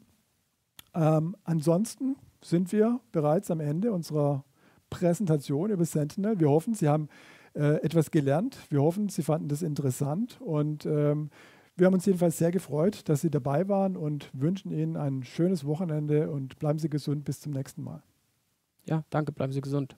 Ähm, ansonsten sind wir bereits am Ende unserer Präsentation über Sentinel. Wir hoffen, Sie haben äh, etwas gelernt. Wir hoffen, Sie fanden das interessant und ähm, wir haben uns jedenfalls sehr gefreut, dass Sie dabei waren und wünschen Ihnen ein schönes Wochenende und bleiben Sie gesund. Bis zum nächsten Mal. Ja, danke, bleiben Sie gesund.